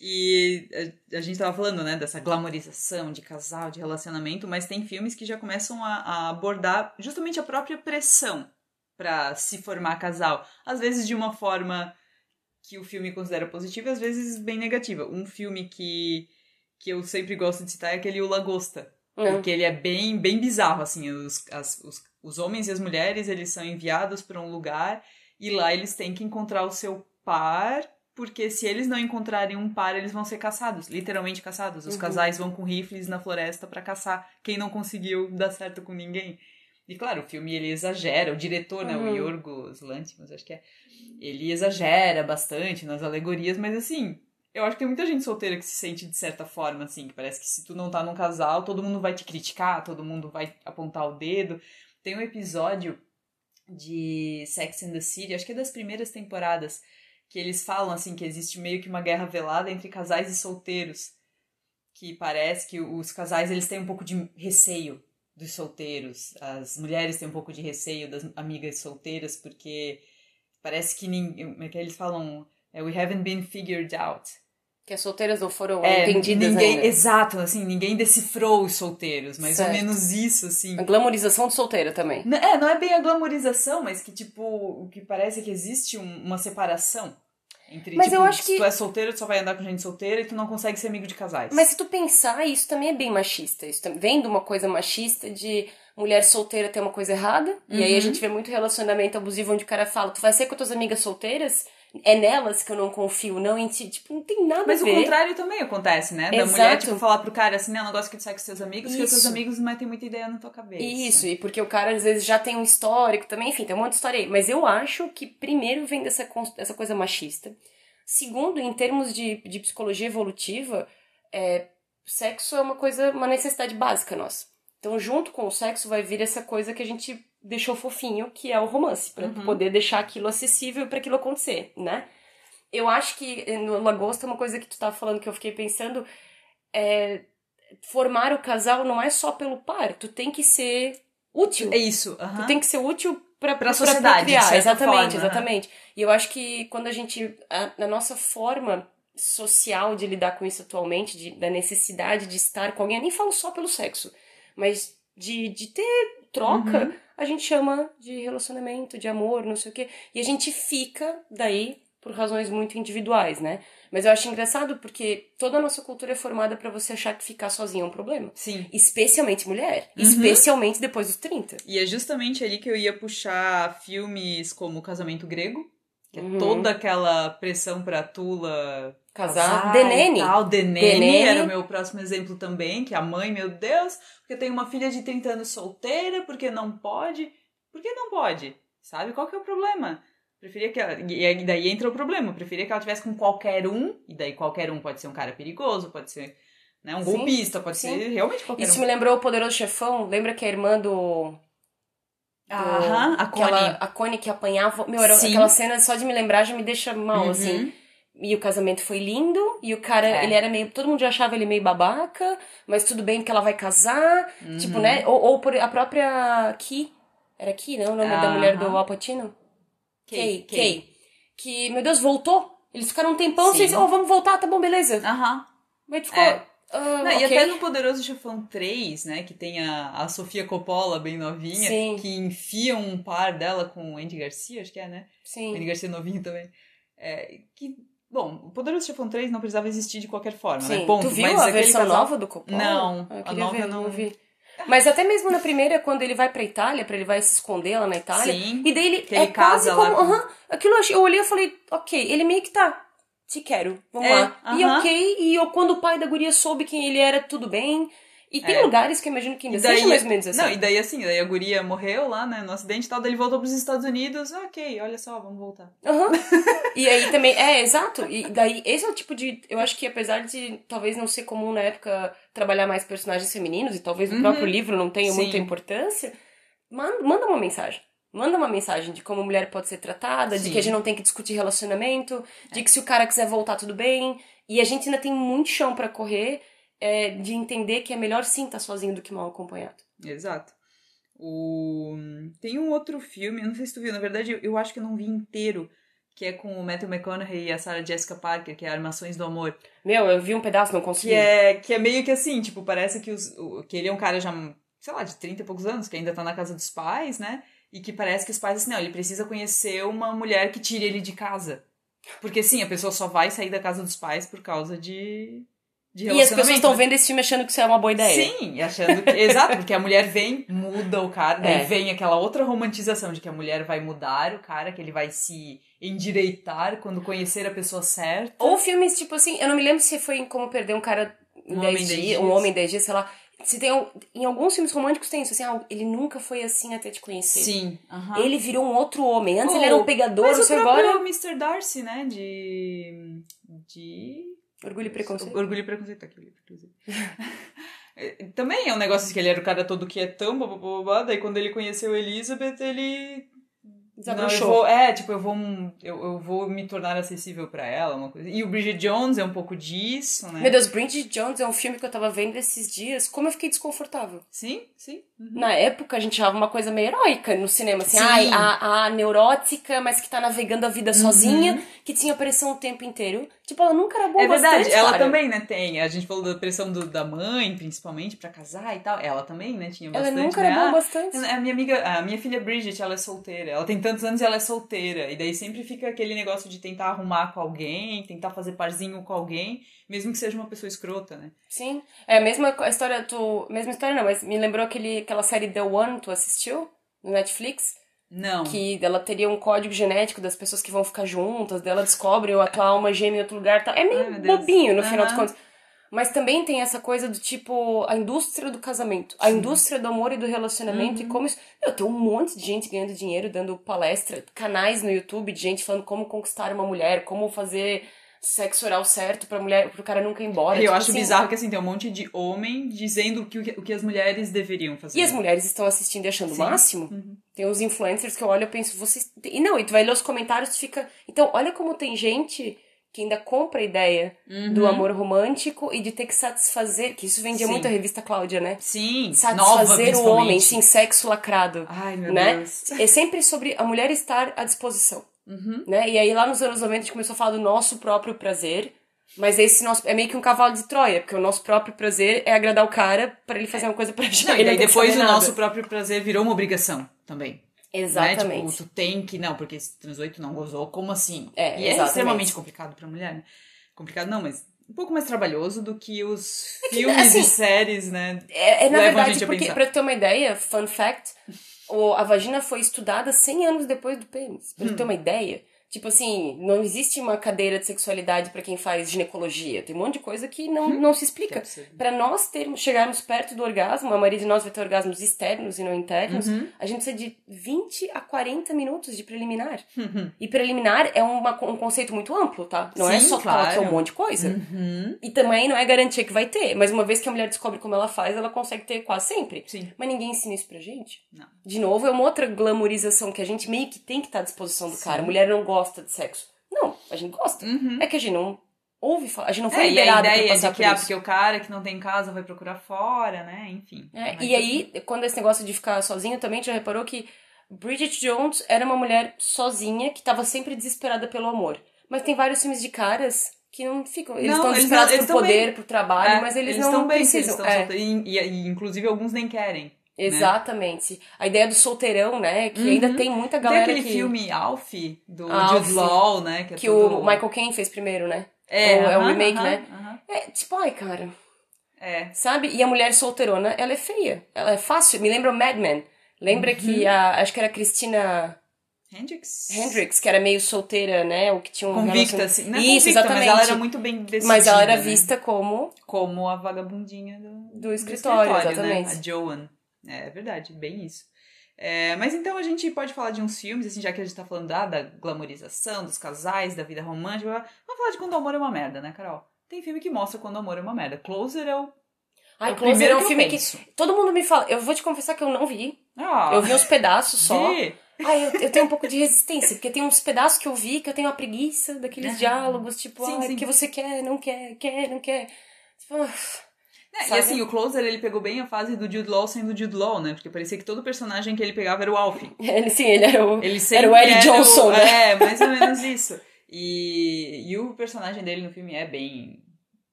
E a, a gente tava falando, né, dessa glamorização de casal, de relacionamento, mas tem filmes que já começam a, a abordar justamente a própria pressão pra se formar casal. Às vezes de uma forma que o filme considera positiva às vezes bem negativa. Um filme que, que eu sempre gosto de citar é aquele O Lagosta. Hum. Porque ele é bem, bem bizarro, assim, os, as- os, os homens e as mulheres, eles são enviados para um lugar e lá eles têm que encontrar o seu par, porque se eles não encontrarem um par, eles vão ser caçados, literalmente caçados. Os Uhum. casais vão com rifles na floresta para caçar quem não conseguiu dar certo com ninguém. E claro, o filme ele exagera, o diretor, né, o Uhum. Yorgos Lanthimos, acho que é, ele exagera bastante nas alegorias, mas assim, eu acho que tem muita gente solteira que se sente de certa forma, assim, que parece que se tu não tá num casal, todo mundo vai te criticar, todo mundo vai apontar o dedo. Tem um episódio de Sex and the City, acho que é das primeiras temporadas, que eles falam, assim, que existe meio que uma guerra velada entre casais e solteiros. Que parece que os casais, eles têm um pouco de receio dos solteiros. As mulheres têm um pouco de receio das amigas solteiras, porque parece que ninguém... É que eles falam? É, We haven't been figured out. Que as solteiras não foram É, entendidas ninguém, ainda. Exato, assim, ninguém decifrou os solteiros, mais Certo. ou menos isso, assim. A glamorização de solteira também. N- É, não é bem a glamorização, mas que, tipo, o que parece é que existe um- uma separação entre, Mas tipo, eu acho se que- tu é solteiro, tu só vai andar com gente solteira e tu não consegue ser amigo de casais. Mas se tu pensar, isso também é bem machista. Isso tam- vem de uma coisa machista de mulher solteira ter uma coisa errada. E aí a Uhum. gente vê muito relacionamento abusivo onde o cara fala, tu vai ser com as tuas amigas solteiras? É nelas que eu não confio, não em ti. Tipo, não tem nada Mas a o ver. contrário também acontece, né? Da Exato. mulher, tipo, falar pro cara assim, não, eu não gosto que tu saia com seus amigos, porque os seus amigos não metem muita ideia na tua cabeça. Isso, e porque o cara às vezes já tem um histórico também, enfim, tem um monte de história aí. Mas eu acho que primeiro vem dessa, dessa coisa machista. Segundo, em termos de, de psicologia evolutiva, é, sexo é uma coisa, uma necessidade básica nossa. Então, junto com o sexo vai vir essa coisa que a gente deixou fofinho, que é o romance, pra Uhum. poder deixar aquilo acessível para aquilo acontecer, né? Eu acho que eh, no Lagosta, uma coisa que tu tava falando que eu fiquei pensando é formar o casal não é só pelo par, tu tem que ser útil. É isso. Tu tem que ser útil pra, Pra sociedade, de criar. Exatamente, forma, né? exatamente. E eu acho que quando a gente. A, na nossa forma social de lidar com isso atualmente, de, da necessidade de estar com alguém, eu nem falo só pelo sexo, mas de, de ter troca, Uhum. a gente chama de relacionamento, de amor, não sei o quê. E a gente fica daí por razões muito individuais, né? Mas eu acho engraçado porque toda a nossa cultura é formada pra você achar que ficar sozinho é um problema. Sim. Especialmente mulher. Uhum. Especialmente depois dos 30. E é justamente ali que eu ia puxar filmes como O Casamento Grego, que é Uhum. toda aquela pressão pra Tula Casar. Denene. tal. Denene, Denene. era o meu próximo exemplo também, que a mãe, meu Deus, porque tem uma filha de 30 anos solteira, porque não pode. Por que não pode? Sabe? Qual que é o problema? Preferia que ela. E aí daí entra o problema. Preferia que ela tivesse com qualquer um, e daí qualquer um pode ser um cara perigoso, pode ser né, um Sim, golpista, pode sim. ser realmente qualquer Isso um. me lembrou o Poderoso Chefão. Lembra que a irmã do. do Aham, a Connie. a Connie que apanhava. Meu, era, Sim. aquela cena só de me lembrar já me deixa mal, Uhum. assim. E o casamento foi lindo, e o cara, É. ele era meio. Todo mundo já achava ele meio babaca, mas tudo bem que ela vai casar. Uhum. Tipo, né? Ou, ou por a própria Ki. Era Ki, não? O nome da Aham. mulher do Alpatino? Kay. Kay. Que, meu Deus, voltou. Eles ficaram um tempão sem. Oh, vamos voltar, tá bom, beleza. Aham. Mas ficou. É. ah, Não, E ok. até no Poderoso Chefão 3, né, que tem a, a Sofia Coppola bem novinha, Sim. que enfia um par dela com o Andy Garcia, acho que é, né? Sim. Andy Garcia novinho também. É, que Bom, o Poderoso Chefão 3 não precisava existir de qualquer forma, Sim. né? Ponto. tu viu mas a versão casal- nova do Coppola? Não, Ah, eu a nova ver, eu não- vi. Mas até mesmo na primeira, quando ele vai pra Itália, pra ele vai se esconder lá na Itália, Sim. e daí ele ele é quase casa como, lá aham, aquilo eu achei- eu olhei e falei, ok, ele meio que tá, te quero, vamos É, lá. E aham. ok, e eu, quando o pai da guria soube quem ele era, tudo bem. E tem É. lugares que eu imagino que ainda daí, seja mais ou menos assim. Não, e daí assim, daí a guria morreu lá, né, no acidente e tal, daí ele voltou pros Estados Unidos, ok, olha só, vamos voltar. Aham. (laughs) E aí também, é, exato. E daí, esse é o tipo de. Eu acho que apesar de talvez não ser comum na época trabalhar mais personagens femininos, e talvez Uhum. próprio livro não tenha Sim. muita importância, manda, manda uma mensagem. Manda uma mensagem de como a mulher pode ser tratada, de Sim. que a gente não tem que discutir relacionamento, de que se o cara quiser voltar, tudo bem. E a gente ainda tem muito chão pra correr é, de entender que é melhor sim estar sozinho do que mal acompanhado. Exato. O... Tem um outro filme, não sei se tu viu, na verdade eu, acho que eu não vi inteiro, que é com o Matthew McConaughey e a Sarah Jessica Parker, que é Armações do Amor. Meu, eu vi um pedaço, não consegui. Que é, que é meio que assim, tipo, parece que, os, que ele é um cara já, sei lá, de 30 e poucos anos, que ainda tá na casa dos pais, né? E que parece que os pais, assim, não, ele precisa conhecer uma mulher que tire ele de casa. Porque, sim, a pessoa só vai sair da casa dos pais por causa de, de E as pessoas estão né? vendo esse filme achando que isso é uma boa ideia. Sim, achando que. Exato, porque a mulher vem, muda o cara, daí É. vem aquela outra romantização de que a mulher vai mudar o cara, que ele vai se endireitar quando conhecer a pessoa certa. Ou filmes, tipo assim, eu não me lembro se foi em Como Perder um Cara em Um 10 Homem em 10 dias, Dias. um Homem em 10 Dias, sei lá. Se tem, em alguns filmes românticos tem isso, assim, ah, ele nunca foi assim até te conhecer. Sim, aham. Ele virou um outro homem. Antes Oh, ele era um pegador, Mas o sei próprio agora. Mr. Darcy, né? De. De. Orgulho e preconceito. Orgulho e preconceito, aquele livro, inclusive. É, Também é um negócio que ele era o cara todo quietão, blá, blá, blá, blá, daí quando ele conheceu Elizabeth, ele. Não, eu Desabrochou. vou, é, tipo, eu vou, eu, eu vou me tornar acessível pra ela, uma coisa. E o Bridget Jones é um pouco disso, né? Meu Deus, Bridget Jones é um filme que eu tava vendo esses dias. Como eu fiquei desconfortável. Sim, sim. Na época, a gente achava uma coisa meio heróica no cinema. Assim, Sim. ai, a, a neurótica, mas que tá navegando a vida Uhum. sozinha, que tinha pressão o tempo inteiro. Tipo, ela nunca era boa É verdade, bastante, ela cara. também, né, tem. A gente falou da pressão do- da mãe, principalmente, pra casar e tal. Ela também, né, tinha Ela bastante, nunca né? era boa Ah, bastante. A minha amiga, a minha filha Bridget, ela é solteira. Ela tem tantos anos e ela é solteira. E daí sempre fica aquele negócio de tentar arrumar com alguém, tentar fazer parzinho com alguém, mesmo que seja uma pessoa escrota, né? Sim. É a mesma história, tu. Mesma história não, mas me lembrou aquele, aquela série The One, tu assistiu? No Netflix? Não. Que ela teria um código genético das pessoas que vão ficar juntas, dela descobre a tua alma gêmea em outro lugar. Tá. É meio Ai, bobinho no final Aham. de contas. Mas também tem essa coisa do tipo, a indústria do casamento, a indústria do amor e do relacionamento, Uhum. e como isso. Meu, tem um monte de gente ganhando dinheiro, dando palestra, canais no YouTube de gente falando como conquistar uma mulher, como fazer sexo oral certo pra mulher, pro cara nunca ir embora. Eu Tipo acho assim, bizarro que assim, tem um monte de homem dizendo o que, o que as mulheres deveriam fazer. E as mulheres estão assistindo e achando o Sim. Uhum. máximo. Tem uns influencers que eu olho e penso, vocês. E não, e tu vai ler os comentários e fica. Então, olha como tem gente que ainda compra a ideia Uhum. do amor romântico e de ter que satisfazer. Que isso vendia Sim. muito a revista Cláudia, né? Sim, nova, Satisfazer o homem, sim, sexo lacrado. Ai, meu né? Deus. É sempre sobre a mulher estar à disposição. Uhum. Né? E aí lá nos anos 90 a gente começou a falar do nosso próprio prazer. Mas esse nosso é meio que um cavalo de Troia, porque o nosso próprio prazer é agradar o cara pra ele fazer uma coisa pra gente. Não, e daí depois o nosso próprio prazer virou uma obrigação também. Exatamente. Né? Tipo, tu tem que. Não, porque se transou e tu não gozou, como assim? É, e é extremamente complicado pra mulher, né? Complicado não, mas um pouco mais trabalhoso do que os que, filmes assim, e séries, né? É, é, na verdade, porque, pra ter uma ideia, fun fact, a vagina foi estudada 100 anos depois do pênis. Pra Hum. ter uma ideia. Tipo assim, não existe uma cadeira de sexualidade pra quem faz ginecologia. Tem um monte de coisa que não, não se Que explica. Pra nós termos, chegarmos perto do orgasmo, a maioria de nós vai ter orgasmos externos e não internos, Uhum. a gente precisa de 20 a 40 minutos de preliminar. E preliminar é uma, um conceito muito amplo, tá? Não é Sim, só que claro. ela quer um monte de coisa. Uhum. E também não é garantia que vai ter, mas uma vez que a mulher descobre como ela faz, ela consegue ter quase sempre. Sim. Mas ninguém ensina isso pra gente. Não. De novo, é uma outra glamorização que a gente meio que tem que estar à disposição do Sim. cara. A mulher não gosta de sexo. Não, a gente gosta. Uhum. É que a gente não ouve falar, a gente não foi É, e a liberado pra ideia de que, ah, porque o cara que não tem casa vai procurar fora, né? Enfim. É, e aí, quando esse negócio de ficar sozinho também, já reparou que Bridget Jones era uma mulher sozinha que tava sempre desesperada pelo amor. Mas tem vários filmes de caras que não ficam. Eles estão eles desesperados eles por tão poder, bem. por trabalho, É, mas eles, estão não bem, precisam. Eles estão É. e- e, inclusive alguns nem querem. Exatamente. Né? A ideia do solteirão, né? Que uhum. ainda tem muita galera Tem aquele que... filme Alf, do Alf, Jude Law, né? Que, é que todo... o Michael Caine fez primeiro, né? É, o, uh -huh, é o remake, uh -huh, né? Uh -huh. É, tipo, ai, cara... É. Sabe? E a mulher solteirona, ela é feia. Ela é fácil. Me lembra o Mad Men. Lembra que a... Acho que era a Cristina... Hendrix? Hendrix, que era meio solteira, né? Ou que tinha um Convicta, assim. Não é Isso, convicta, exatamente. Mas ela era muito bem decidida, Mas ela era né? vista como... Como a vagabundinha do, Do escritório, né? exatamente. A Joan. É, verdade, bem isso. É, mas então a gente pode falar de uns filmes, assim, já que a gente tá falando ah, da glamorização, dos casais, da vida romântica. Vamos falar de quando o amor é uma merda, né, Carol? Tem filme que mostra quando o amor é uma merda. Closer é o. Ai, é o Closer primeiro é um que filme penso. que... Todo mundo me fala... Eu vou te confessar que eu não vi. Ah, Eu vi uns pedaços só. vi. Ai, eu, eu tenho um pouco de resistência, porque tem uns pedaços que eu vi que eu tenho uma preguiça daqueles Ah. diálogos, tipo, Sim, ah, sim. que você quer, não quer, quer, não quer. Tipo, ah, É, e assim, o Closer ele pegou bem a fase do Jude Law sendo Jude Law, né? Porque parecia que todo personagem que ele pegava era o Alf. ele sim, ele era o, Ele era o Eddie Johnson, né? É, (laughs) mais ou menos isso. E, e o personagem dele no filme é bem.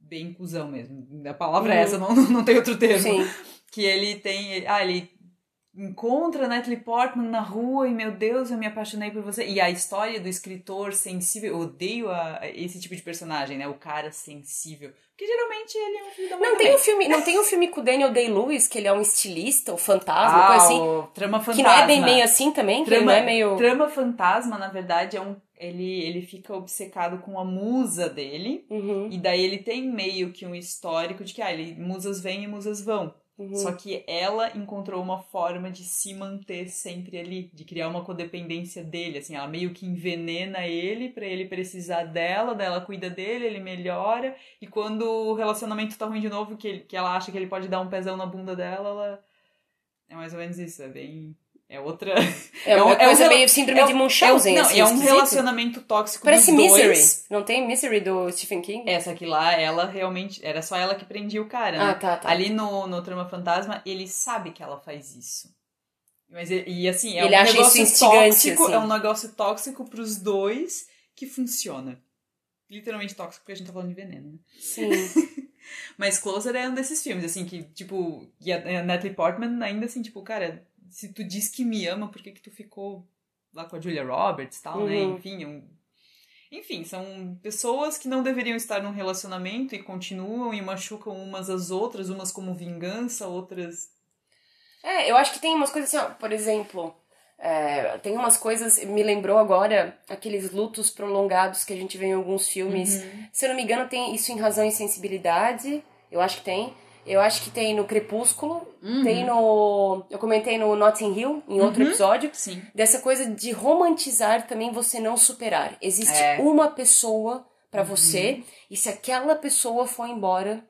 bem cuzão mesmo. A palavra é Uhum. essa, não, não tem outro termo. Sim. Que ele tem. Ah, ele encontra Natalie Portman na rua e, meu Deus, eu me apaixonei por você. E a história do escritor sensível. Eu odeio a- esse tipo de personagem, né? O cara sensível. Porque geralmente ele é um filho da mãe Não tem, um filme, não tem um filme com o Daniel Day-Lewis, que ele é um estilista, o fantasma, ah, coisa assim. o Trama Fantasma. Que não é bem meio assim também, que Trama, não é meio... Trama Fantasma, na verdade, é um. Ele, ele fica obcecado com a musa dele. Uhum, E daí ele tem meio que um histórico de que ah, ele, musas vêm e musas vão. Uhum. Só que ela encontrou uma forma de se manter sempre ali, de criar uma codependência dele, assim, ela meio que envenena ele pra ele precisar dela, daí ela cuida dele, ele melhora, e quando o relacionamento tá ruim de novo, que, ele- que ela acha que ele pode dar um pezão na bunda dela, ela... É mais ou menos isso, é bem... É outra... É (laughs) é um- uma é um coisa rela- meio síndrome é um- de Munchausen, é um, não, assim, é um esquisito. relacionamento tóxico Parece dos dois. Misery. Não tem Misery do Stephen King? Essa aqui lá, ela realmente. Era só ela que prendia o cara, né? Ah, tá, tá. Ali no, no Trama Fantasma, ele sabe que ela faz isso. Mas, e, assim, é Ele um acha negócio tóxico, assim. é um negócio tóxico pros dois que funciona. Literalmente tóxico, porque a gente tá falando de veneno, né? Sim. (laughs) Mas Closer é um desses filmes, assim, que, tipo, e a Natalie Portman ainda assim, tipo, cara, se tu diz que me ama, por que que tu ficou lá com a Julia Roberts e tal, né? Uhum. Enfim, é um... Enfim, são pessoas que não deveriam estar num relacionamento e continuam e machucam umas às outras, umas como vingança, outras... É, eu acho que tem umas coisas assim, ó, por exemplo, é, tem umas coisas, me lembrou agora aqueles lutos prolongados que a gente vê em alguns filmes. Uhum. Se eu não me engano, tem isso em Razão e Sensibilidade, eu acho que tem. Eu acho que tem no Crepúsculo, tem no. Eu comentei no Notting Hill, em outro Uhum. episódio. Sim. Dessa coisa de romantizar também você não superar. Existe É. uma pessoa pra você, e se aquela pessoa for embora,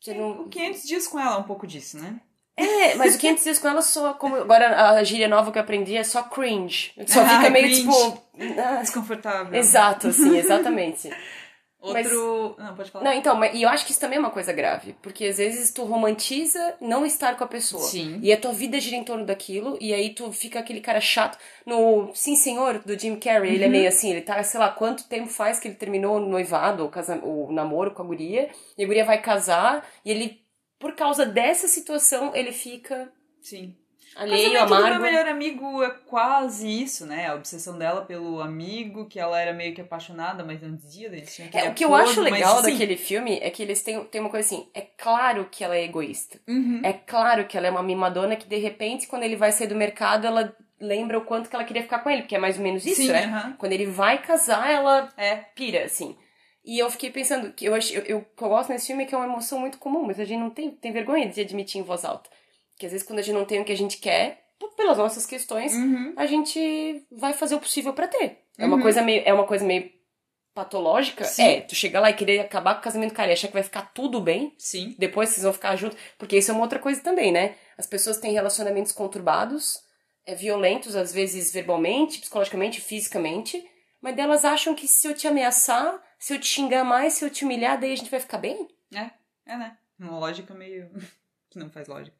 você não. O 500 dias com ela é um pouco disso, né? É, mas o 500 dias com ela só. Como, agora a gíria nova que eu aprendi é só cringe. Só (laughs) Ah, fica meio cringe. tipo. ah, (laughs) Desconfortável. Exato, assim, exatamente. (laughs) Outro... Não, pode falar. Não, então, mas, e eu acho que isso também é uma coisa grave. Porque às vezes tu romantiza não estar com a pessoa. Sim. E a tua vida gira em torno daquilo, e aí tu fica aquele cara chato. No Sim Senhor, do Jim Carrey, ele é meio assim, ele tá, sei lá, quanto tempo faz que ele terminou o noivado, o, casa, o namoro com a guria, e a guria vai casar, e ele, por causa dessa situação, ele fica Sim. Alheio, Casamento do meu amargo. melhor amigo é quase isso, né? A obsessão dela pelo amigo, que ela era meio que apaixonada, mas não dizia, eles tinham É, o que eu acordo, acho mas, legal assim, daquele filme é que eles têm, têm uma coisa assim, é claro que ela é egoísta. uhum, É claro que ela é uma mimadona que, de repente, quando ele vai sair do mercado, ela lembra o quanto que ela queria ficar com ele, porque é mais ou menos isso, Sim, né? aham. Quando ele vai casar, ela É. pira, assim. E eu fiquei pensando, que eu, acho, eu, eu, o que eu gosto nesse filme é que é uma emoção muito comum, mas a gente não tem, tem vergonha de admitir em voz alta. Que às vezes quando a gente não tem o que a gente quer, pelas nossas questões, Uhum. a gente vai fazer o possível pra ter. É uma Uhum. coisa meio, é uma coisa meio patológica. Sim. É, tu chegar lá e querer acabar com o casamento cara e achar que vai ficar tudo bem, Sim. depois vocês vão ficar juntos. Porque isso é uma outra coisa também, né? As pessoas têm relacionamentos conturbados, é, violentos, às vezes verbalmente, psicologicamente, fisicamente, mas elas acham que se eu te ameaçar, se eu te xingar mais, se eu te humilhar, daí a gente vai ficar bem? É, é, né? Uma lógica meio. (laughs) que não faz lógica.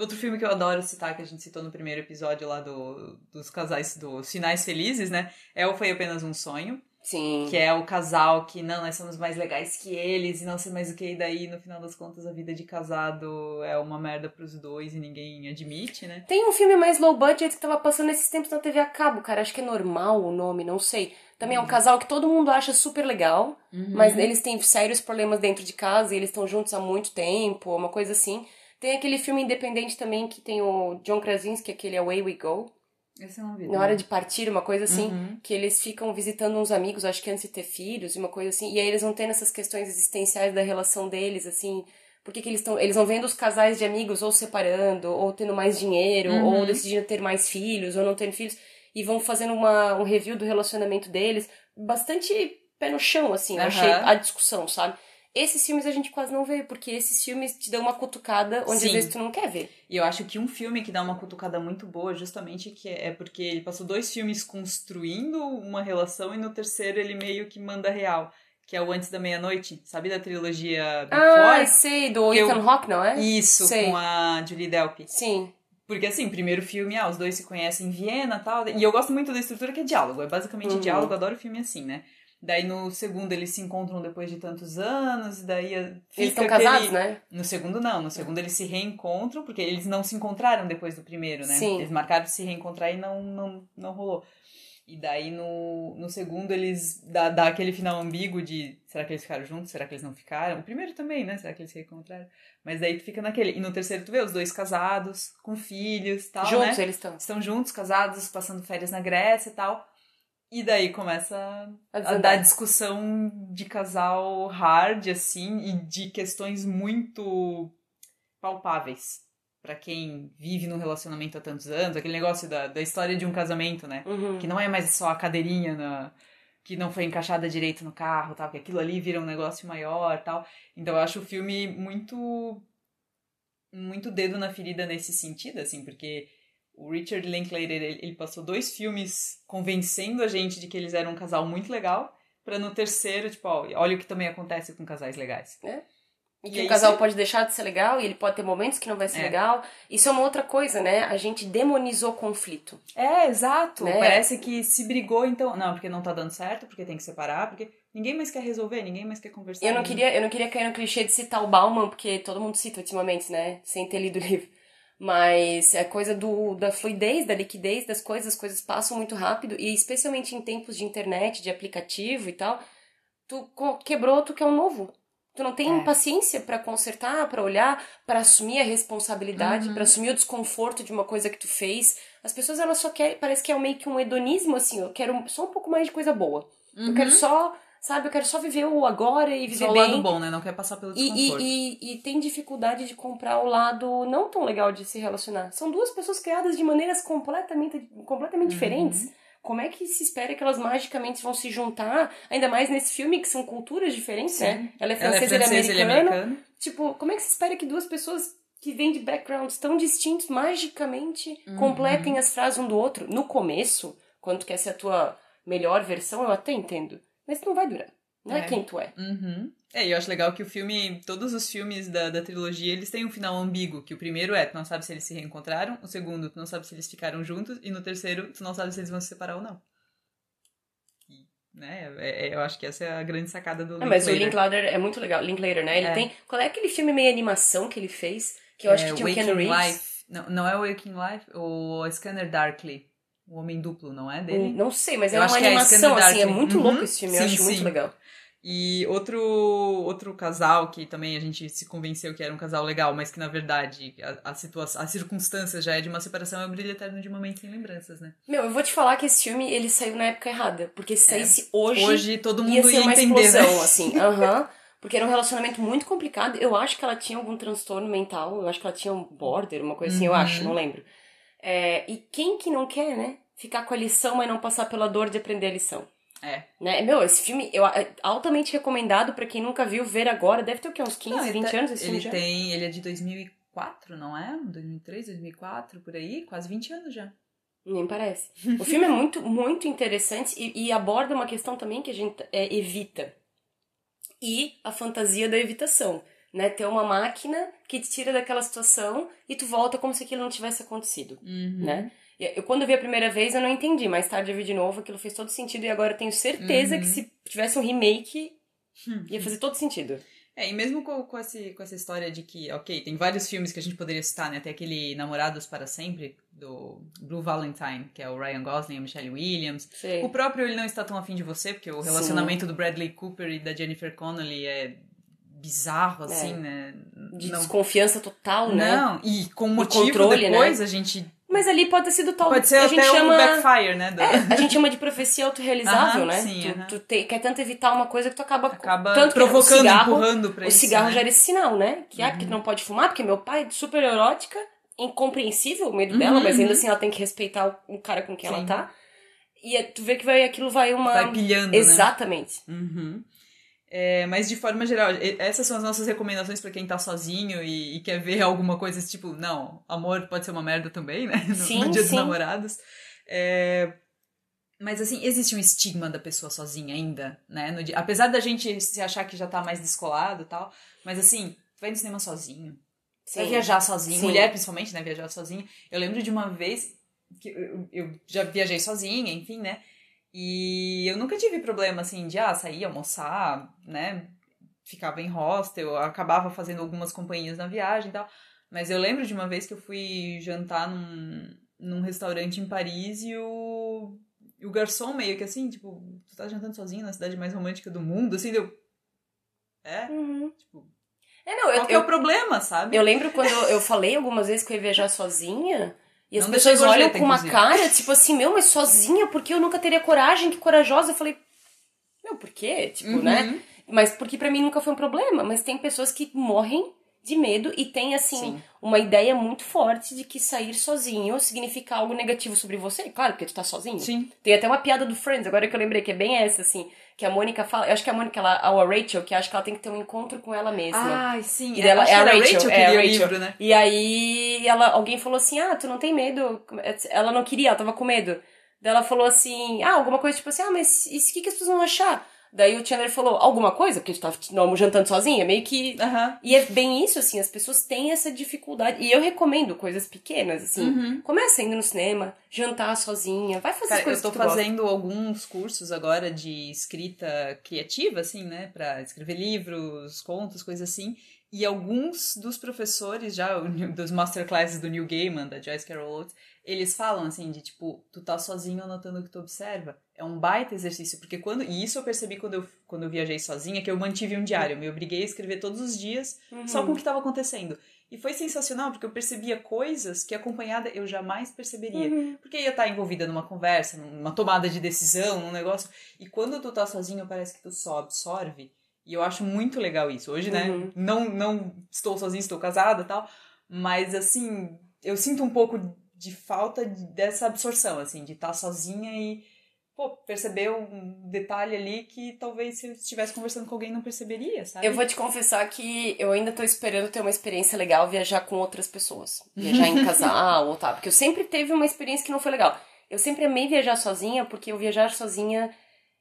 Outro filme que eu adoro citar, que a gente citou no primeiro episódio lá do, dos casais, dos finais felizes, né? É o Foi Apenas um Sonho. Sim. Que é o casal que, não, nós somos mais legais que eles e não sei mais o que, e daí, no final das contas, a vida de casado é uma merda pros dois e ninguém admite, né? Tem um filme mais low budget que tava passando esses tempos na TV a cabo, cara. Acho que é normal o nome, não sei. Também é um casal que todo mundo acha super legal, mas eles têm sérios problemas dentro de casa e eles estão juntos há muito tempo, uma coisa assim. Tem aquele filme independente também que tem o John Krasinski, aquele Away We Go. Esse eu não vi. Na hora de partir, uma coisa assim, Uhum. que eles ficam visitando uns amigos, acho que antes de ter filhos, uma coisa assim, e aí eles vão tendo essas questões existenciais da relação deles, assim, por que, eles estão. Eles vão vendo os casais de amigos ou separando, ou tendo mais dinheiro, Uhum. ou decidindo ter mais filhos, ou não tendo filhos, e vão fazendo uma, um review do relacionamento deles, bastante pé no chão, assim, eu achei a discussão, sabe? Esses filmes a gente quase não vê, porque esses filmes te dão uma cutucada onde Sim. às vezes tu não quer ver. E eu acho que um filme que dá uma cutucada muito boa, justamente que é porque ele passou dois filmes construindo uma relação e no terceiro ele meio que manda real, que é o Antes da Meia-Noite, sabe da trilogia Ah, Before? sei, do Eu- Ethan Hawke, não é? Isso, sei. com a Julie Delp. Sim. Porque assim, primeiro filme, ah, os dois se conhecem em Viena e tal. E eu gosto muito da estrutura que é diálogo. É basicamente Uhum. diálogo, adoro filme assim, né? Daí no segundo eles se encontram depois de tantos anos, e daí fica Eles estão aquele- casados, né? No segundo não, no segundo eles se reencontram, porque eles não se encontraram depois do primeiro, né? Sim. Eles marcaram se reencontrar e não, não, não rolou. E daí no, no segundo eles dá, dá aquele final ambíguo de será que eles ficaram juntos? Será que eles não ficaram? O primeiro também, né? Será que eles se reencontraram? Mas daí tu fica naquele. E no terceiro tu vê os dois casados, com filhos e tal, Juntos né? eles estão. Estão juntos, casados, passando férias na Grécia e tal. E daí começa A dar discussão de casal hard, assim, e de questões muito palpáveis pra quem vive num relacionamento há tantos anos, aquele negócio da, da história de um casamento, né? Uhum. Que não é mais só a cadeirinha na, que não foi encaixada direito no carro, tal, que aquilo ali vira um negócio maior, tal. Então eu acho o filme muito muito dedo na ferida nesse sentido, assim, porque o Richard Linklater, ele, ele passou dois filmes convencendo a gente de que eles eram um casal muito legal, pra no terceiro, tipo, ó, olha o que também acontece com casais legais. E E que o casal você- pode deixar de ser legal e ele pode ter momentos que não vai ser É. legal. Isso é uma outra coisa, né? A gente demonizou conflito. É, exato. Né? Parece que se brigou, então. Não, porque não tá dando certo, porque tem que separar, porque ninguém mais quer resolver, ninguém mais quer conversar. Eu não ninguém- queria, eu não queria cair no clichê de citar o Bauman, porque todo mundo cita ultimamente, né? Sem ter lido o livro. Mas é coisa do, da fluidez, da liquidez das coisas, as coisas passam muito rápido, e especialmente em tempos de internet, de aplicativo e tal, tu quebrou, tu quer um novo. Tu não tem É. paciência pra consertar, pra olhar, pra assumir a responsabilidade, Uhum. pra assumir o desconforto de uma coisa que tu fez. As pessoas elas só querem, parece que é meio que um hedonismo assim, eu quero só um pouco mais de coisa boa. Eu quero só, sabe, eu quero só viver o agora e viver Uhum. Só o bem. lado bom, né? Não quer passar pelo E, desconforto. e, e, e tem dificuldade de comprar o lado não tão legal de se relacionar. São duas pessoas criadas de maneiras completamente, completamente Uhum. diferentes. Como é que se espera que elas magicamente vão se juntar? Ainda mais nesse filme, que são culturas diferentes, né? Ela é Ela é francesa, francesa, ele ele é é americano. americano. Tipo, como é que se espera que duas pessoas que vêm de backgrounds tão distintos magicamente Uhum. completem as frases um do outro? No começo, quando tu quer ser a tua melhor versão, eu até entendo. Mas não vai durar. Não é, É. quem tu é. Uhum. É, e eu acho legal que o filme, todos os filmes da, da trilogia, eles têm um final ambíguo, que o primeiro é, tu não sabe se eles se reencontraram, o segundo, tu não sabe se eles ficaram juntos, e no terceiro, tu não sabe se eles vão se separar ou não. E, né, é- é- eu acho que essa é a grande sacada do Ah, mas o Linklater. É muito legal. Linklater, né? Ele É. tem. Qual é aquele filme meio animação que ele fez? Que eu acho É, que tinha o Ken Reeves. Life. Não, não é o Waking Life, o Scanner Darkly. O Homem Duplo, não é dele? Hum, Não sei, mas Eu é acho uma é animação, Scandal assim, é muito Uhum. louco esse filme, eu Sim, acho muito sim. legal. E outro, outro casal que também a gente se convenceu que era um casal legal, mas que na verdade a, a, situa- a circunstância já é de uma separação, é o Brilho Eterno de uma Mente Sem Lembranças, né? Meu, eu vou te falar que esse filme, ele saiu na época errada. Porque se É. saísse hoje, Hoje todo ia mundo ser ia uma entender, explosão, né? assim. (laughs) Aham. Porque era um relacionamento muito complicado. Eu acho que ela tinha algum transtorno mental. Eu acho que ela tinha um border, uma coisa assim, eu Uhum. acho, não lembro. É, e quem que não quer, né? Ficar com a lição, mas não passar pela dor de aprender a lição. É. Né? Meu, esse filme eu, é altamente recomendado pra quem nunca viu ver agora. Deve ter o quê? Uns 15, Não, ele 20 tá- anos esse filme ele já? tem, ele é de 2004, não é? 2003, 2004, por aí, quase 20 anos já. Nem parece. O filme é muito, muito interessante e, e aborda uma questão também que a gente é, evita. E a fantasia da evitação. Né? Ter uma máquina que te tira daquela situação e tu volta como se aquilo não tivesse acontecido, Uhum. né? Eu, quando vi a primeira vez, eu não entendi. Mais tarde eu vi de novo, aquilo fez todo sentido. E agora eu tenho certeza Uhum. que se tivesse um remake, Hum. ia fazer todo sentido. É, e mesmo com, com, esse, com essa história de que, ok, tem vários filmes que a gente poderia citar, né? Tem aquele Namorados para Sempre, do Blue Valentine, que é o Ryan Gosling e a Michelle Williams. Sei. O próprio Ele Não Está Tão Afim de Você, porque o relacionamento do Bradley Cooper e da Jennifer Connelly é bizarro, assim, É. né? De não, desconfiança total, né? não, e com motivo controle, né? depois a gente... Mas ali pode ter sido tal Pode ser a até gente o chama... backfire, né? do- É, a gente chama de profecia autorrealizável, né? sim, tu, tu te- quer tanto evitar uma coisa que tu acaba, Acaba tanto que provocando, o cigarro, empurrando pra o isso, cigarro né? já era esse sinal, né? Que ah, porque tu não pode fumar, porque meu pai é super erótica, incompreensível o medo dela, Uhum, mas ainda uhum. assim ela tem que respeitar o, o cara com quem ela Sim. tá. E é- tu vê que vai, aquilo vai uma. Vai pilhando, né? Exatamente. Uhum. É, mas de forma geral, essas são as nossas recomendações pra quem tá sozinho e, e quer ver alguma coisa tipo, não, amor pode ser uma merda também, né? (laughs) No, Sim, no dia dos sim. namorados. É, mas assim, existe um estigma da pessoa sozinha ainda, né? No dia- apesar da gente se achar que já tá mais descolado e tal, mas assim, vai no cinema sozinho. Vai Sim. viajar sozinho, Sim. mulher principalmente, né? Viajar sozinha. Eu lembro de uma vez que eu, eu já viajei sozinha, enfim, né? E eu nunca tive problema, assim, de, ah, sair, almoçar, né? Ficava em hostel, acabava fazendo algumas companhias na viagem e tal. Mas eu lembro de uma vez que eu fui jantar num, num restaurante em Paris e o, e o garçom meio que assim, tipo, tu tá jantando sozinho na cidade mais romântica do mundo, assim, deu... É? Uhum. Tipo, É, não, eu, qual é eu, o problema, sabe? eu lembro quando eu falei algumas vezes que eu ia viajar sozinha. E as Não pessoas olham com uma inclusive. cara, tipo assim, meu, mas sozinha, porque eu nunca teria coragem, que corajosa. Eu falei, meu, por quê? Tipo, Uhum. né? Mas porque pra mim nunca foi um problema. Mas tem pessoas que morrem de medo e tem, assim, Sim. uma ideia muito forte de que sair sozinho significa algo negativo sobre você. Claro, porque tu tá sozinho. Sim. Tem até uma piada do Friends, agora que eu lembrei, que é bem essa, assim, que a Mônica fala. Eu acho que a Mônica, ela, a Rachel, que acha que ela tem que ter um encontro com ela mesma. Ai, sim. E acho é a era Rachel, que é a Rachel. livro, né? E aí ela, alguém falou assim: Ah, tu não tem medo? Ela não queria, ela tava com medo. Daí ela falou assim: Ah, alguma coisa tipo assim, ah, mas isso o que, que as pessoas vão achar? Daí o Chandler falou, alguma coisa? Porque a gente tava não, jantando sozinha, meio que. Aham. E é bem isso, assim, as pessoas têm essa dificuldade. E eu recomendo coisas pequenas, assim. Uhum. Começa indo no cinema, jantar sozinha, vai fazer Cara, coisas eu tô tu gosta. fazendo alguns cursos agora de escrita criativa, assim, né? Pra escrever livros, contos, coisas assim. E alguns dos professores já, dos masterclasses do Neil Gaiman, da Joyce Carol Oates, eles falam assim de tipo, tu tá sozinho anotando o que tu observa. É um baita exercício, porque quando. E isso eu percebi quando eu, quando eu viajei sozinha, que eu mantive um diário. Eu me obriguei a escrever todos os dias Uhum. só com o que estava acontecendo. E foi sensacional, porque eu percebia coisas que acompanhada eu jamais perceberia. Uhum. Porque ia estar envolvida numa conversa, numa tomada de decisão, num negócio. E quando tu tá sozinho, parece que tu só absorve. E eu acho muito legal isso. Hoje, né? Uhum. Não, não estou sozinha, estou casada e tal. Mas, assim, eu sinto um pouco de falta de- dessa absorção, assim, de estar sozinha e, pô, perceber um detalhe ali que talvez se eu estivesse conversando com alguém não perceberia, sabe? Eu vou te confessar que eu ainda tô esperando ter uma experiência legal viajar com outras pessoas. Viajar em (laughs) casal ou tal. Porque eu sempre teve uma experiência que não foi legal. Eu sempre amei viajar sozinha, porque o viajar sozinha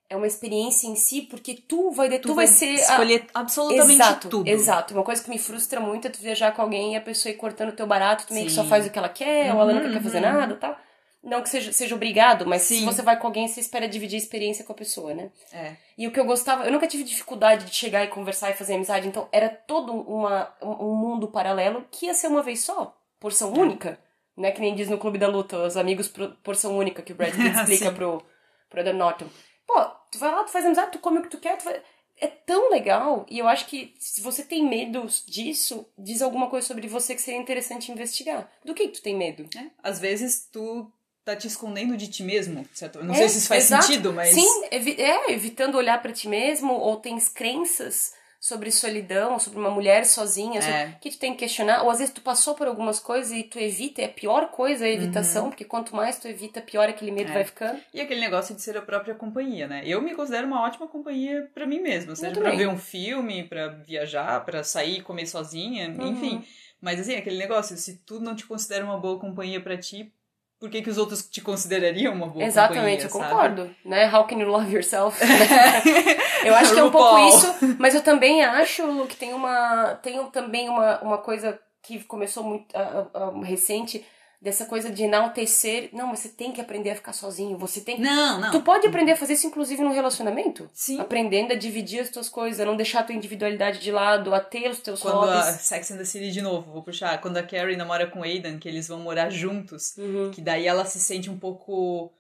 é uma experiência em si, porque tu vai, tu, vai, ser. a- escolher absolutamente exato, tudo. Exato. Uma coisa que me frustra muito é tu viajar com alguém e a pessoa ir cortando o teu barato, tu meio que só faz o que ela quer, ou ela nunca Uhum, quer fazer uhum. nada e tal. Não que seja, seja obrigado, mas se Sim. você vai com alguém, você espera dividir a experiência com a pessoa, né? É. E o que eu gostava, eu nunca tive dificuldade de chegar e conversar e fazer amizade, então era todo uma, um mundo paralelo que ia ser uma vez só, porção É. única, né? Que nem diz no Clube da Luta, os amigos por- porção única, que o Brad (laughs) Pitt explica pro, pro Edward Norton. Pô, tu vai lá, tu faz amizade, tu come o que tu quer, tu vai... É tão legal, e eu acho que se você tem medo disso, diz alguma coisa sobre você que seria interessante investigar. Do que, que tu tem medo? É. Às vezes tu tá te escondendo de ti mesmo, certo? Eu não É, sei se isso faz exato. sentido, mas. Sim, é, evitando olhar pra ti mesmo, ou tens crenças sobre solidão, sobre uma mulher sozinha, sobre- É. que tu tem que questionar, ou às vezes tu passou por algumas coisas e tu evita, é a pior coisa a evitação, porque quanto mais tu evita, pior aquele medo Uhum. É. vai ficando. E aquele negócio de ser a própria companhia, né? Eu me considero uma ótima companhia pra mim mesma, seja também. ver um filme, pra viajar, pra sair e comer sozinha, Uhum. enfim. Mas assim, aquele negócio, se tu não te considera uma boa companhia pra ti, por que, que os outros te considerariam uma boa Exatamente, eu concordo. Né? How can you love yourself? (laughs) eu acho que é um pouco isso, mas eu também acho Lu, que tem uma. Tem também uma, uma coisa que começou muito ah, ah, recente, dessa coisa de enaltecer. Não, você tem que aprender a ficar sozinho. Você tem que. Não, não. Tu pode aprender a fazer isso, inclusive, no relacionamento. Sim. Aprendendo a dividir as tuas coisas, a não deixar a tua individualidade de lado, a ter os teus Quando a hobbies. Sex and the City de novo, vou puxar. Quando a Carrie namora com o Aidan, que eles vão morar juntos, Uhum. que daí ela se sente um pouco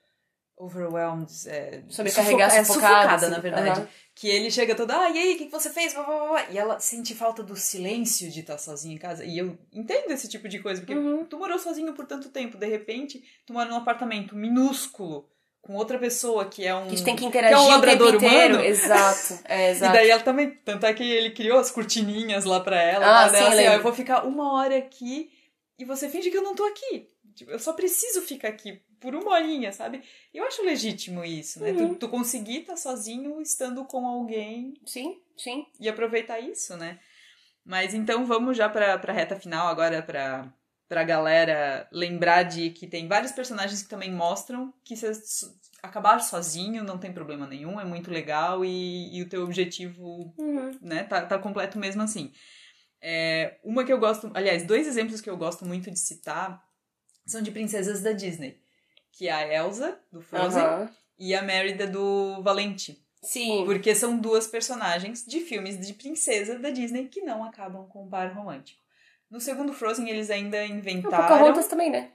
overwhelmed, é, Sobrecarregada, sufoca- é, sufocada, assim. na verdade. Que ele chega todo, ah, e aí, o que, que você fez? Blá, blá, blá. E ela sente falta do silêncio de estar sozinha em casa. E eu entendo esse tipo de coisa, porque Uhum. tu morou sozinho por tanto tempo, de repente, tu mora num apartamento minúsculo com outra pessoa que é um. Que tem que que interagir é um labrador humano. (laughs) Exato. É, (laughs) E exato. daí ela também. Tanto é que ele criou as cortininhas lá pra ela. Ah, tá? sim, Daí ela, assim, ó, eu vou ficar uma hora aqui e você finge que eu não tô aqui. Tipo, eu só preciso ficar aqui por uma horinha, sabe? Eu acho legítimo isso, né? Uhum. Tu, tu conseguir estar sozinho estando com alguém Sim, sim. e aproveitar isso, né? Mas então vamos já pra, pra reta final agora pra, pra galera lembrar de que tem vários personagens que também mostram que se acabar sozinho não tem problema nenhum, é muito legal e, e o teu objetivo Uhum. né? Tá, tá completo mesmo assim. É, uma que eu gosto, aliás, dois exemplos que eu gosto muito de citar são de princesas da Disney, que é a Elsa do Frozen Aham. e a Mérida do Valente, Sim. porque são duas personagens de filmes de princesa da Disney que não acabam com um par romântico. No segundo Frozen eles ainda O inventaram. Pocahontas também, né?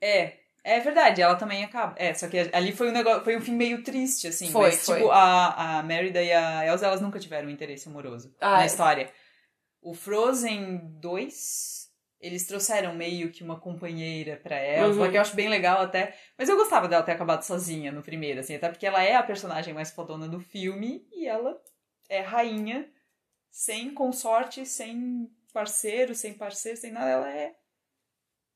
É, é verdade, ela também acaba. É, só que ali foi um negócio, foi um fim meio triste, assim. Foi, mas, foi. tipo, a, a Mérida e a Elsa, elas nunca tiveram um interesse amoroso Ah, na é. história. O Frozen 2, eles trouxeram meio que uma companheira pra Elsa, Uhum. que eu acho bem legal até. Mas eu gostava dela ter acabado sozinha no primeiro, assim, até porque ela é a personagem mais fodona do filme e ela é rainha, sem consorte, sem parceiro, sem parceiro, sem nada, ela é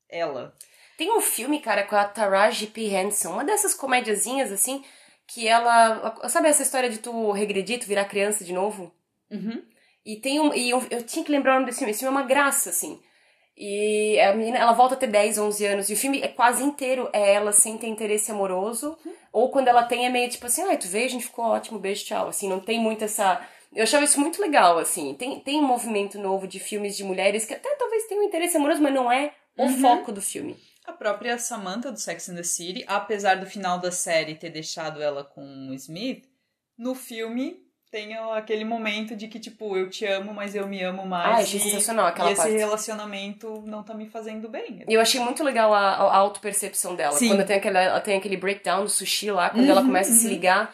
ela. Tem um filme, cara, com a Taraji P. Henson, uma dessas comédiazinhas, assim, que ela... Sabe essa história de tu regredir, tu virar criança de novo? Uhum. E tem um... E eu, eu tinha que lembrar o nome desse filme. Esse filme é uma graça, assim. E a menina, ela volta a ter 10, 11 anos. E o filme é quase inteiro é ela sem ter interesse amoroso. Ou quando ela tem é meio tipo assim, ai, tu veio, a gente ficou ótimo, beijo, tchau. Assim, não tem muito essa... Eu achava isso muito legal, assim. Tem, tem um movimento novo de filmes de mulheres que até talvez tenham interesse amoroso, mas não é o Uhum. foco do filme. A própria Samantha do Sex and the City, apesar do final da série ter deixado ela com o Smith, no filme tem aquele momento de que, tipo, eu te amo, mas eu me amo mais. Ah, achei e, sensacional aquela e esse parte. relacionamento não tá me fazendo bem. E eu achei muito legal a, a autopercepção dela. Sim. Quando tem, aquela, ela tem aquele breakdown do sushi lá, quando ela começa a se ligar.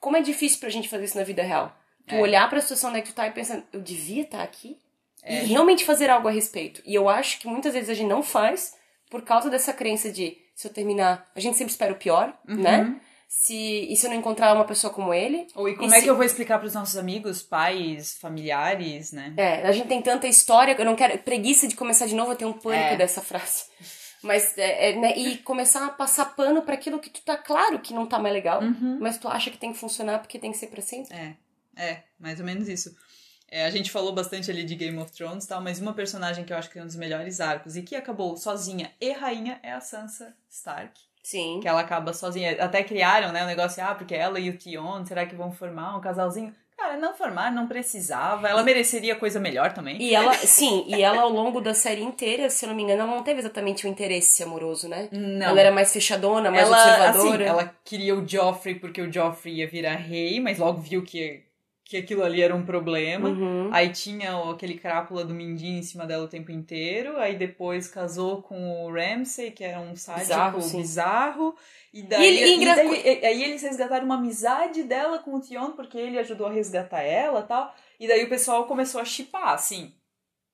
Como é difícil pra gente fazer isso na vida real. Tu É. olhar pra situação onde que tu tá e pensando, eu devia estar aqui? É. E realmente fazer algo a respeito. E eu acho que muitas vezes a gente não faz por causa dessa crença de se eu terminar, a gente sempre espera o pior, né? Se, e se eu não encontrar uma pessoa como ele? Ou e como E é se- que eu vou explicar pros nossos amigos, pais, familiares, né? É, a gente tem tanta história, eu não quero. Preguiça de começar de novo, eu tenho um pânico É. dessa frase. Mas, é, é, né, e começar a passar pano pra aquilo que tu tá claro que não tá mais legal, Uhum. mas tu acha que tem que funcionar porque tem que ser pra sempre. É, é, mais ou menos isso. É, a gente falou bastante ali de Game of Thrones e tal, mas uma personagem que eu acho que é um dos melhores arcos e que acabou sozinha e rainha é a Sansa Stark. Sim. Que ela acaba sozinha. Até criaram, né, o negócio, ah, porque ela e o Tion, será que vão formar um casalzinho? Cara, não formar, não precisava. Ela mereceria coisa melhor também. E ela, sim, e ela ao longo da série inteira, se eu não me engano, ela não teve exatamente um interesse amoroso, né? Não. Ela era mais fechadona, mais ela, observadora. assim, ela queria o Joffrey porque o Joffrey ia virar rei, mas logo viu que, que aquilo ali era um problema. Uhum. Aí tinha aquele crápula do Mindinho em cima dela o tempo inteiro. Aí depois casou com o Ramsay, que era um sádico Bizarro, bizarro. E daí, E ele- e daí- e- aí eles resgataram uma amizade dela com o Tion, porque ele ajudou a resgatar ela e tal. E daí o pessoal começou a chipar, assim.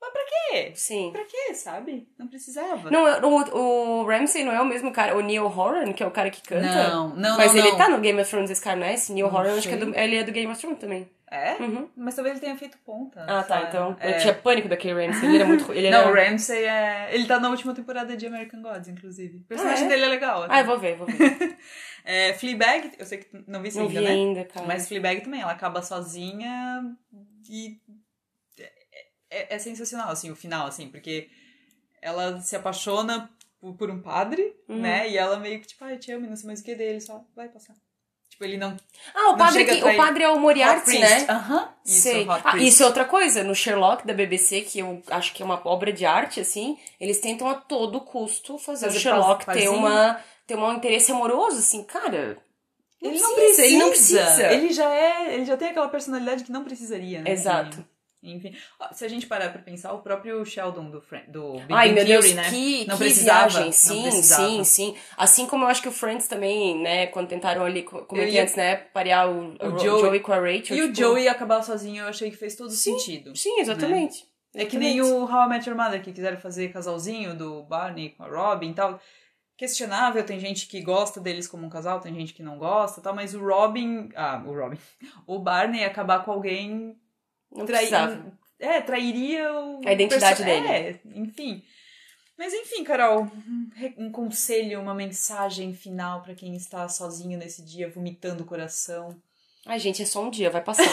Mas pra quê? Sim. Pra quê, sabe? Não precisava. Não, o, o Ramsay não é o mesmo cara, o Neil Horan, que é o cara que canta. não, não. Mas não, ele não. tá no Game of Thrones, esse cara, não é? Esse Neil Não Horan, acho que é sei. do, ele é do Game of Thrones também. É? Uhum. Mas talvez ele tenha feito ponta. Ah, tá. sabe? Então, É. eu tinha pânico daquele Ramsay. Ele era muito. Ele Não, era... o Ramsay é. Ele tá na última temporada de American Gods, inclusive. O personagem Ah, é? dele é legal. Ah, eu vou ver, vou (laughs) ver. É, Fleabag, eu sei que não vi isso Não ainda, vi né? ainda, cara. Mas Fleabag também, ela acaba sozinha e é, é- sensacional, assim, o final, assim, porque ela se apaixona por, um padre, Uhum. né? E ela meio que, tipo, ai, te amo, e não sei mais o que dele, só vai passar. Tipo, ele não. Ah, o Não padre, que, o padre é o Moriarty, né? Aham. Isso, Sei. Ah, isso é outra coisa. No Sherlock da BBC, que eu acho que é uma obra de arte, assim, eles tentam a todo custo fazer, Fazer o Sherlock ter, uma, ter um interesse amoroso, assim, cara. Não Ele não precisa, precisa. ele não precisa. Ele já é. Ele já tem aquela personalidade que não precisaria, né? Exato. Enfim. Se a gente parar pra pensar, o próprio Sheldon do, do Big Ai, Bang meu Deus, Theory, né? que, não que precisava, viagem. não Sim, precisava. sim, sim. Assim como eu acho que o Friends também, né, quando tentaram ali, co- como ia- antes, né, parear o, O o Joey- Joey, com a Rachel. E o tipo, Joey acabar sozinho, eu achei que fez todo Sim. sentido. Sim, exatamente. É que nem o How I Met Your Mother, que quiseram fazer casalzinho do Barney com a Robin e tal. Questionável, tem gente que gosta deles como um casal, tem gente que não gosta e tal, mas o Robin. Ah, o Robin. (laughs) O Barney acabar com alguém. Não trai- precisava. É, trairia o. A identidade perso- dele. É, enfim. Mas enfim, Carol, um conselho, uma mensagem final pra quem está sozinho nesse dia, vomitando o coração. Ai, gente, é só um dia, vai passar.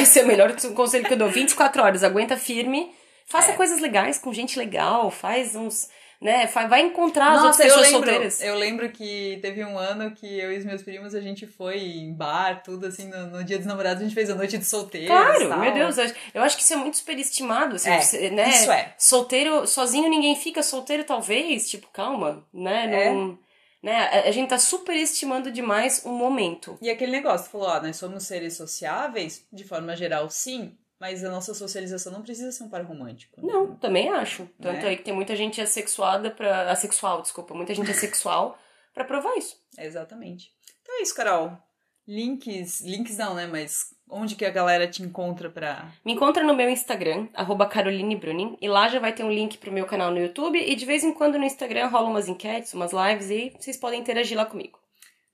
esse é o melhor conselho que eu dou. 24 horas, aguenta firme. Faça É. coisas legais com gente legal, faz uns. Né, vai encontrar as Nossa, outras eu pessoas lembro, solteiras. eu lembro que teve um ano que eu e os meus primos, a gente foi em bar, tudo assim, no, no dia dos namorados, a gente fez a noite de solteiros. Claro, tal. meu Deus, eu- acho que isso é muito superestimado, assim, É, você, né? isso é. Solteiro, sozinho ninguém fica, solteiro talvez, tipo, calma, né? É. Não, né? A, gente tá superestimando demais um momento. E aquele negócio, falou, ó, nós somos seres sociáveis, de forma geral, sim, mas a nossa socialização não precisa ser um par romântico. né? Não, também acho. Tanto Né? aí que tem muita gente assexuada pra. assexual, desculpa, muita gente (laughs) assexual pra provar isso. Exatamente. Então é isso, Carol. Links, links não, né, mas onde que a galera te encontra pra... Me encontra no meu Instagram, arroba Caroline Brunin, e lá já vai ter um link pro meu canal no YouTube, e de vez em quando no Instagram rolam umas enquetes, umas lives, e vocês podem interagir lá comigo.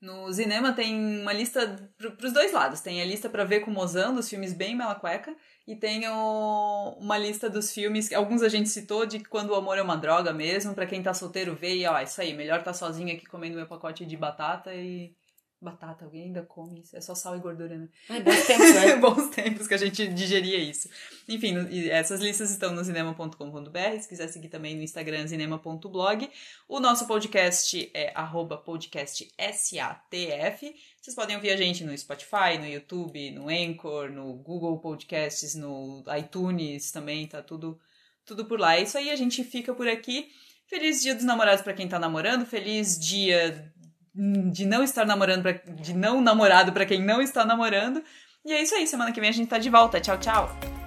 No cinema tem uma lista pro, pros dois lados. Tem a lista pra ver com o Mozão, dos filmes bem mela cueca, e tem uma lista dos filmes, alguns a gente citou, de quando o amor é uma droga mesmo, pra quem tá solteiro ver e, ó, isso aí, melhor tá sozinho aqui comendo meu pacote de batata e... Batata, alguém ainda come isso? É só sal e gordura, né? Ai, bons tempos, né? (laughs) Bons tempos que a gente digeria isso. Enfim, essas listas estão no cinema.com.br. Se quiser seguir também no Instagram, cinema.blog. O nosso podcast é arroba podcast SATF. Vocês podem ouvir a gente no Spotify, no YouTube, no Anchor, no Google Podcasts, no iTunes também, tá tudo, tudo por lá. É isso aí, a gente fica por aqui. Feliz dia dos namorados para quem tá namorando, feliz dia de não estar namorando, pra, de não namorado para quem não está namorando. E é isso aí, semana que vem a gente tá de volta. Tchau, tchau!